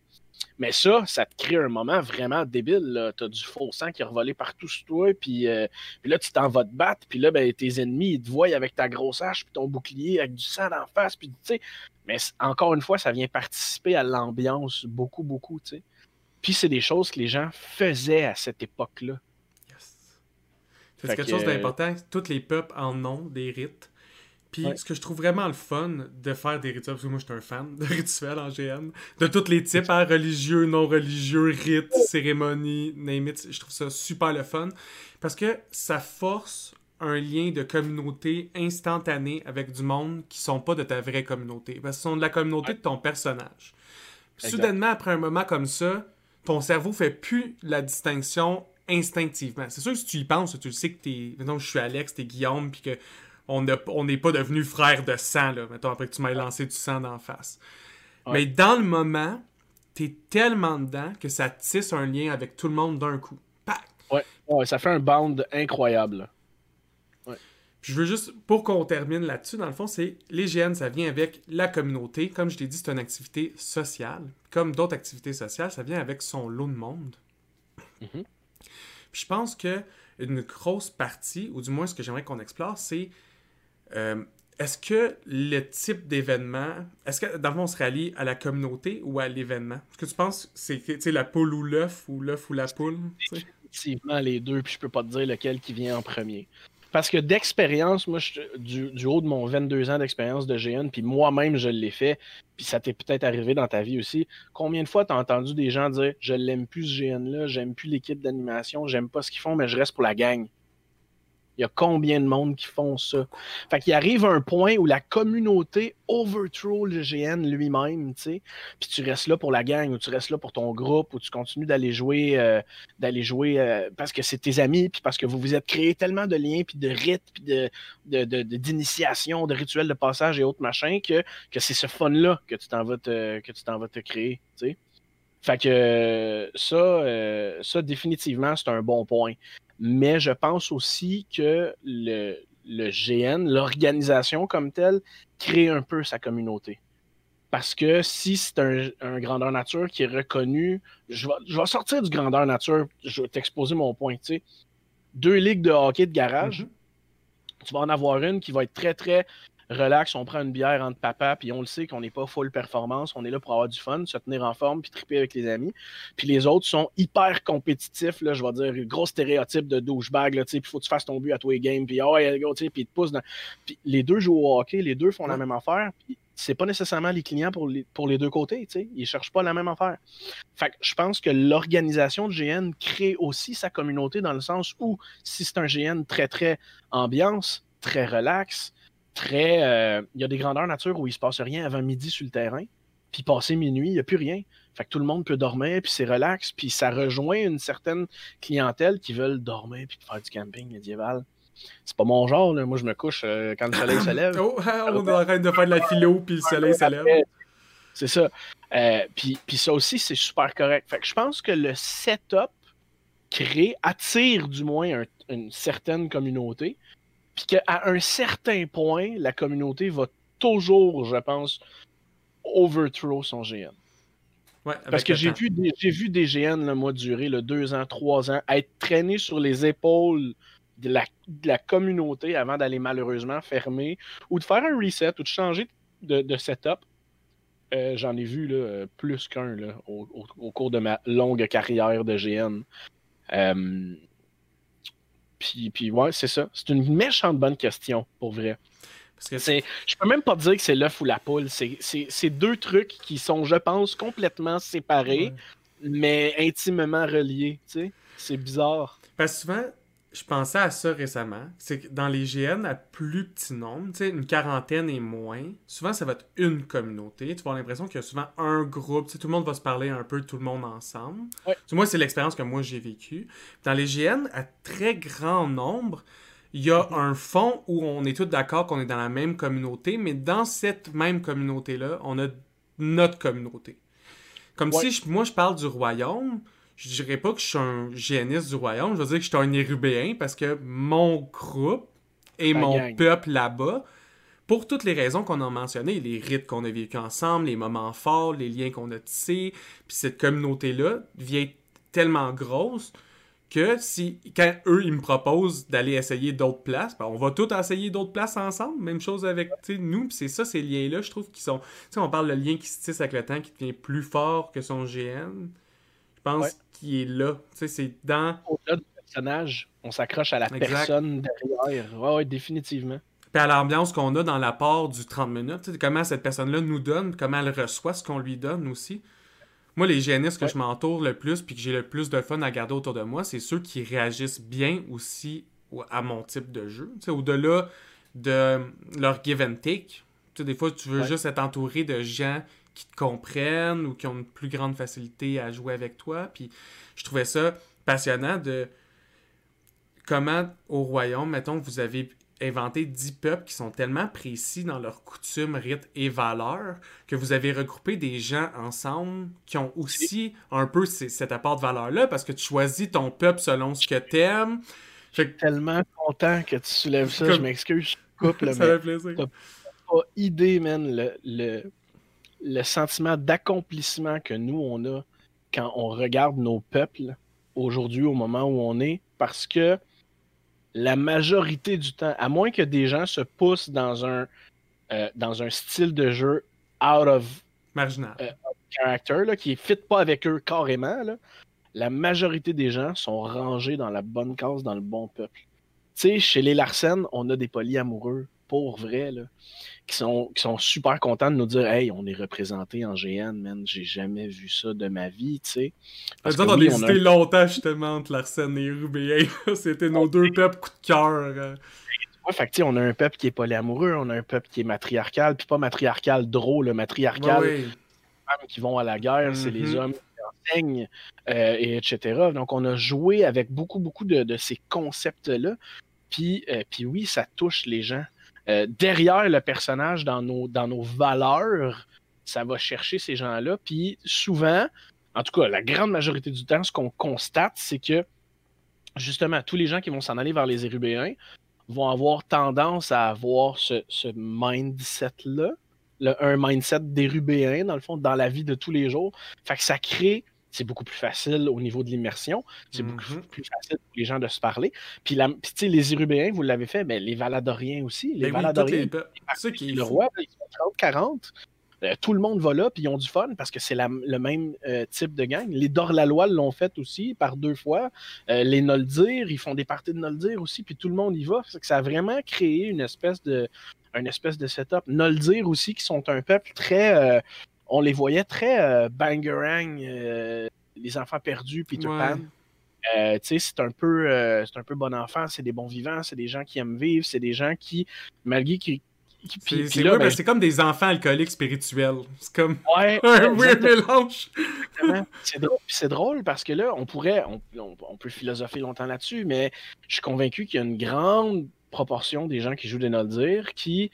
Mais ça, ça te crée un moment vraiment débile. Tu as du faux sang qui est revolé partout sur toi, puis, euh, puis là, tu t'en vas te battre, puis là, ben, tes ennemis, ils te voient avec ta grosse hache, puis ton bouclier avec du sang d'en face, puis. Mais encore une fois, ça vient participer à l'ambiance beaucoup, beaucoup, tu. Puis c'est des choses que les gens faisaient à cette époque-là. C'est quelque chose d'important. Tous les peuples en ont des rites. Puis ce que je trouve vraiment le fun de faire des rituels, parce que moi je suis un fan de rituels en GN, de tous les types, hein, religieux, non religieux, rites, cérémonies, name it, je trouve ça super le fun. Parce que ça force un lien de communauté instantané avec du monde qui sont pas de ta vraie communauté. Parce qu'ils sont de la communauté de ton personnage. Soudainement, après un moment comme ça, ton cerveau fait plus la distinction instinctivement. C'est sûr que si tu y penses, tu le sais que t'es. Mettons, je suis Alex, t'es Guillaume, puis que on n'est pas devenu frère de sang, là, mettons, après que tu m'aies lancé du sang d'en face. Mais dans le moment, t'es tellement dedans que ça tisse un lien avec tout le monde d'un coup. Ouais. ouais, ça fait un bound incroyable. Ouais. je veux juste, pour qu'on termine là-dessus, dans le fond, c'est l'hygiène, ça vient avec la communauté. Comme je t'ai dit, c'est une activité sociale. Comme d'autres activités sociales, ça vient avec son lot de monde. Mm-hmm. Puis je pense que une grosse partie, ou du moins ce que j'aimerais qu'on explore, c'est euh, est-ce que le type d'événement, est-ce que d'abord on se rallie à la communauté ou à l'événement? Est-ce que tu penses que c'est la poule ou l'œuf ou l'œuf ou la poule? Effectivement, les deux, puis je peux pas te dire lequel qui vient en premier. Parce que d'expérience, moi, du, haut de mon 22 ans d'expérience de GN, puis moi-même, je l'ai fait, puis ça t'est peut-être arrivé dans ta vie aussi. Combien de fois t'as entendu des gens dire Je l'aime plus ce GN-là, j'aime plus l'équipe d'animation, j'aime pas ce qu'ils font, mais je reste pour la gang. Il y a combien de monde qui font ça? Fait qu'il arrive un point où la communauté overthrow le GN lui-même, tu sais. Puis tu restes là pour la gang, ou tu restes là pour ton groupe, ou tu continues d'aller jouer, euh, d'aller jouer euh, parce que c'est tes amis, puis parce que vous vous êtes créé tellement de liens, puis de rites, puis de, d'initiation, de, rituels de passage et autres machins, que, que c'est ce fun-là que tu t'en vas te, vas te créer, tu sais. Fait que ça, euh, ça définitivement, c'est un bon point mais je pense aussi que le, GN, l'organisation comme telle, crée un peu sa communauté. Parce que si c'est un, grandeur nature qui est reconnu, je vais, sortir du grandeur nature, je vais t'exposer mon point. Deux ligues de hockey de garage, mm-hmm. tu vas en avoir une qui va être très, très relax, on prend une bière entre papa, puis on le sait qu'on n'est pas full performance, on est là pour avoir du fun, se tenir en forme, puis triper avec les amis. Puis les autres sont hyper compétitifs, là, je vais dire, gros stéréotype de douchebag, là, puis il faut que tu fasses ton but à tous les games, puis oh, go, puis ils te poussent dans... Puis les deux jouent au hockey, les deux font la même affaire, puis c'est pas nécessairement les clients pour les, pour les deux côtés, tu sais. Ils cherchent pas la même affaire. Fait que je pense que l'organisation de GN crée aussi sa communauté dans le sens où, si c'est un GN très, très ambiance, très relax, très. Euh, il y a des grandeurs nature où il se passe rien avant midi sur le terrain. Puis passé minuit, il n'y a plus rien. Fait que tout le monde peut dormir, puis c'est relax, puis ça rejoint une certaine clientèle qui veulent dormir puis faire du camping médiéval. C'est pas mon genre, là. moi je me couche euh, quand le soleil se lève. oh, on arrête de faire de la philo, puis le soleil se lève. C'est ça. Euh, puis, puis ça aussi, c'est super correct. Fait que je pense que le setup crée, attire du moins une certaine communauté, puis qu'à un certain point, la communauté va toujours, je pense, overthrow son GN. Parce que j'ai vu, des, vu des GN, le moi, durer le deux ans, trois ans, être traîné sur les épaules de la, communauté avant d'aller malheureusement fermer, ou de faire un reset, ou de changer de, setup. Euh, j'en ai vu là, plus qu'un au, au, cours de ma longue carrière de GN. Euh, puis, puis ouais, c'est ça. C'est une méchante bonne question, pour vrai. Parce que c'est, je peux même pas dire que c'est l'œuf ou la poule. C'est, deux trucs qui sont, je pense, complètement séparés, mais intimement reliés. C'est bizarre. Parce que souvent, je pensais à ça récemment. C'est que dans les GN à plus petit nombre, une quarantaine et moins, souvent ça va être une communauté. Tu vas avoir l'impression qu'il y a souvent un groupe. Tout le monde va se parler un peu, tout le monde ensemble. Moi, c'est l'expérience que moi j'ai vécue. Dans les GN à très grand nombre, il y a mm-hmm. un fond où on est tous d'accord qu'on est dans la même communauté, mais dans cette même communauté-là, on a notre communauté. Comme si moi je parle du royaume, je dirais pas que je suis un géniste du royaume, je veux dire que je suis un érubéen parce que mon groupe et mon peuple là-bas, pour toutes les raisons qu'on a mentionnées, les rites qu'on a vécu ensemble, les moments forts, les liens qu'on a tissés, puis cette communauté-là devient tellement grosse que si quand eux ils me proposent d'aller essayer d'autres places, ben on va tous essayer d'autres places ensemble. Même chose avec nous, puis c'est ça ces liens-là, je trouve qu'ils sont. Tu sais, on parle de lien qui se tisse avec le temps, qui devient plus fort que son GN. Je pense qu'il est là. Tu sais, c'est dans. Au-delà du personnage, on s'accroche à la personne derrière. Ouais, ouais, définitivement. Puis à l'ambiance qu'on a dans l'apport du 30 minutes, tu sais, comment cette personne-là nous donne, comment elle reçoit ce qu'on lui donne aussi. Moi, les génistes que je m'entoure le plus puis que j'ai le plus de fun à garder autour de moi, c'est ceux qui réagissent bien aussi à mon type de jeu. Tu sais, au-delà de leur give and take. Tu sais, des fois, tu veux juste être entouré de gens qui te comprennent ou qui ont une plus grande facilité à jouer avec toi. Puis je trouvais ça passionnant de comment au royaume, mettons, vous avez inventé dix peuples qui sont tellement précis dans leurs coutumes, rites et valeurs que vous avez regroupé des gens ensemble qui ont aussi un peu cet apport de valeur-là parce que tu choisis ton peuple selon ce que t'aimes. Je suis tellement content que tu soulèves ça. Je m'excuse, je coupe. ça fait plaisir. pas idée, man, le le sentiment d'accomplissement que nous, on a quand on regarde nos peuples aujourd'hui, au moment où on est, parce que la majorité du temps, à moins que des gens se poussent dans un, euh, dans un style de jeu out of marginal euh, character, là, qui ne fit pas avec eux carrément, la majorité des gens sont rangés dans la bonne case, dans le bon peuple. Tu sais, chez les Larsen, on a des polyamoureux pour vrai, là, qui, sont, qui sont super contents de nous dire Hey, on est représenté en GN, man, j'ai jamais vu ça de ma vie, tu sais. Parce que on a hésité longtemps justement entre Larsen et Rubéen. C'était nos deux peuples coup de cœur. Euh. Ouais, fait que, on a un peuple qui est polyamoureux, on a un peuple qui est matriarcal, puis pas matriarcal drôle, matriarcal. Les femmes qui vont à la guerre, c'est les mm-hmm. hommes qui enseignent, euh, et etc. Donc, on a joué avec beaucoup, beaucoup de, de ces concepts-là. Puis, euh, puis oui, ça touche les gens. Euh, derrière le personnage, dans nos, valeurs, ça va chercher ces gens-là. Puis souvent, en tout cas, la grande majorité du temps, ce qu'on constate, c'est que justement, tous les gens qui vont s'en aller vers les érubéens vont avoir tendance à avoir ce, ce mindset-là, un mindset d'érubéen, dans le fond, dans la vie de tous les jours. Fait que ça crée c'est beaucoup plus facile au niveau de l'immersion. C'est beaucoup mm-hmm. plus facile pour les gens de se parler. Puis, la, les Irubéens, vous l'avez fait, mais les Valadoriens aussi. Les ben Valadoriens, qui... le roi, ils sont 30-40. Euh, tout le monde va là, puis ils ont du fun parce que c'est le même euh, type de gang. Les Dorlalois l'ont fait aussi par deux fois. Euh, les Noldir, ils font des parties de Noldir aussi, puis tout le monde y va. Que ça a vraiment créé une espèce de, une espèce de setup. Noldir aussi, qui sont un peuple très on les voyait très euh, bangerang, euh, les enfants perdus, Peter Pan. Euh, c'est un peu c'est un peu bon enfant, c'est des bons vivants, c'est des gens qui aiment vivre, c'est des gens qui, malgré qui. Ben, c'est comme des enfants alcooliques spirituels. C'est comme un weird mélange. C'est drôle, parce que là, on pourrait, on, peut philosopher longtemps là-dessus, mais je suis convaincu qu'il y a une grande proportion des gens qui jouent des Noldir qui,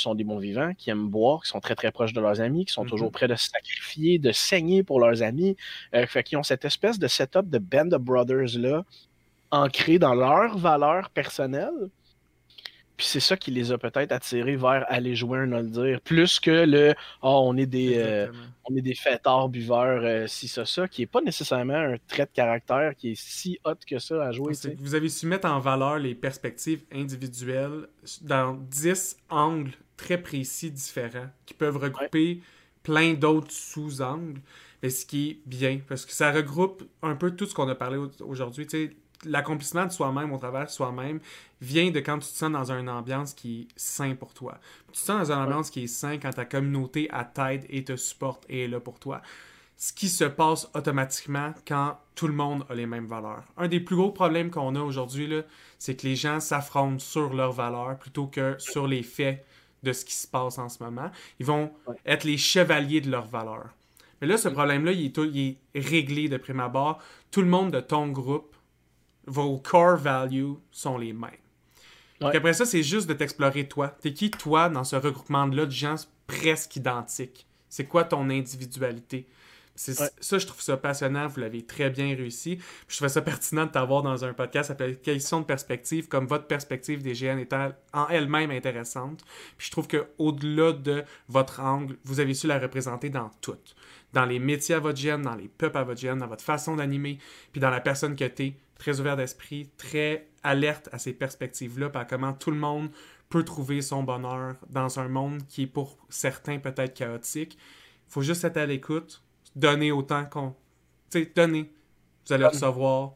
sont des bons vivants, qui aiment boire, qui sont très très proches de leurs amis, qui sont toujours mhm. prêts de se sacrifier, de saigner pour leurs amis, euh, fait qu'ils ont cette espèce de setup de band of brothers là, ancré dans leurs valeurs personnelles. Puis c'est ça qui les a peut-être attirés vers aller jouer un Noldir, plus que le oh, on est des euh, on est des fêtards buveurs, euh, si ça, ça, qui est pas nécessairement un trait de caractère qui est si hot que ça à jouer. Vous avez su mettre en valeur les perspectives individuelles dans 10 angles très précis différents qui peuvent regrouper plein d'autres sous-angles. Mais ce qui est bien, parce que ça regroupe un peu tout ce qu'on a parlé aujourd'hui. L'accomplissement de soi-même au travers de soi-même vient de quand tu te sens dans une ambiance qui est sain pour toi. Tu te sens dans une ambiance qui est sain quand ta communauté t'aide et te supporte et est là pour toi. ce qui se passe automatiquement quand tout le monde a les mêmes valeurs. Un des plus gros problèmes qu'on a aujourd'hui, c'est que les gens s'affrontent sur leurs valeurs plutôt que sur les faits de ce qui se passe en ce moment. Ils vont être les chevaliers de leurs valeurs. Mais là, ce problème-là, il, est réglé de prime abord. Tout le monde de ton groupe, vos core values sont les mêmes. après ça, c'est juste de t'explorer toi. T'es qui, toi, dans ce regroupement-là de gens presque identiques? C'est quoi ton individualité? Ça, je trouve ça passionnant. Vous l'avez très bien réussi. je trouve ça pertinent de t'avoir dans un podcast appelé Question de perspective, comme votre perspective des GN est en elle-même intéressante. Puis je trouve qu'au-delà de votre angle, vous avez su la représenter dans tout. Dans les métiers à votre GN, dans les peuples à votre GN, dans votre façon d'animer, puis dans la personne que tu es, très ouvert d'esprit, très alerte à ces perspectives-là, à comment tout le monde peut trouver son bonheur dans un monde qui est pour certains peut-être chaotique. Il faut juste être à l'écoute, donner autant qu'on. Tu sais, donner. Vous allez recevoir.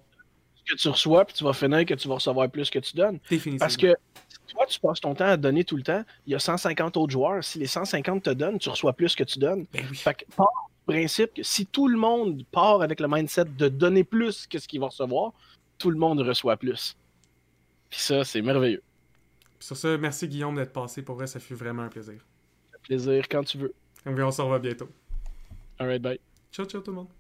Ce que tu reçois, puis tu vas finir que tu vas recevoir plus que tu donnes. Parce que toi, tu passes ton temps à donner tout le temps. Il y a 150 autres joueurs. Si les 150 te donnent, tu reçois plus que tu donnes. Ben fait que part du principe que si tout le monde part avec le mindset de donner plus que ce qu'il va recevoir, tout le monde reçoit plus. Puis ça, c'est merveilleux. Sur ça, merci Guillaume d'être passé. Pour vrai, ça fut vraiment un plaisir. Un plaisir quand tu veux. on se revoit bientôt. Alright, bye. Ciao, ciao tout le monde.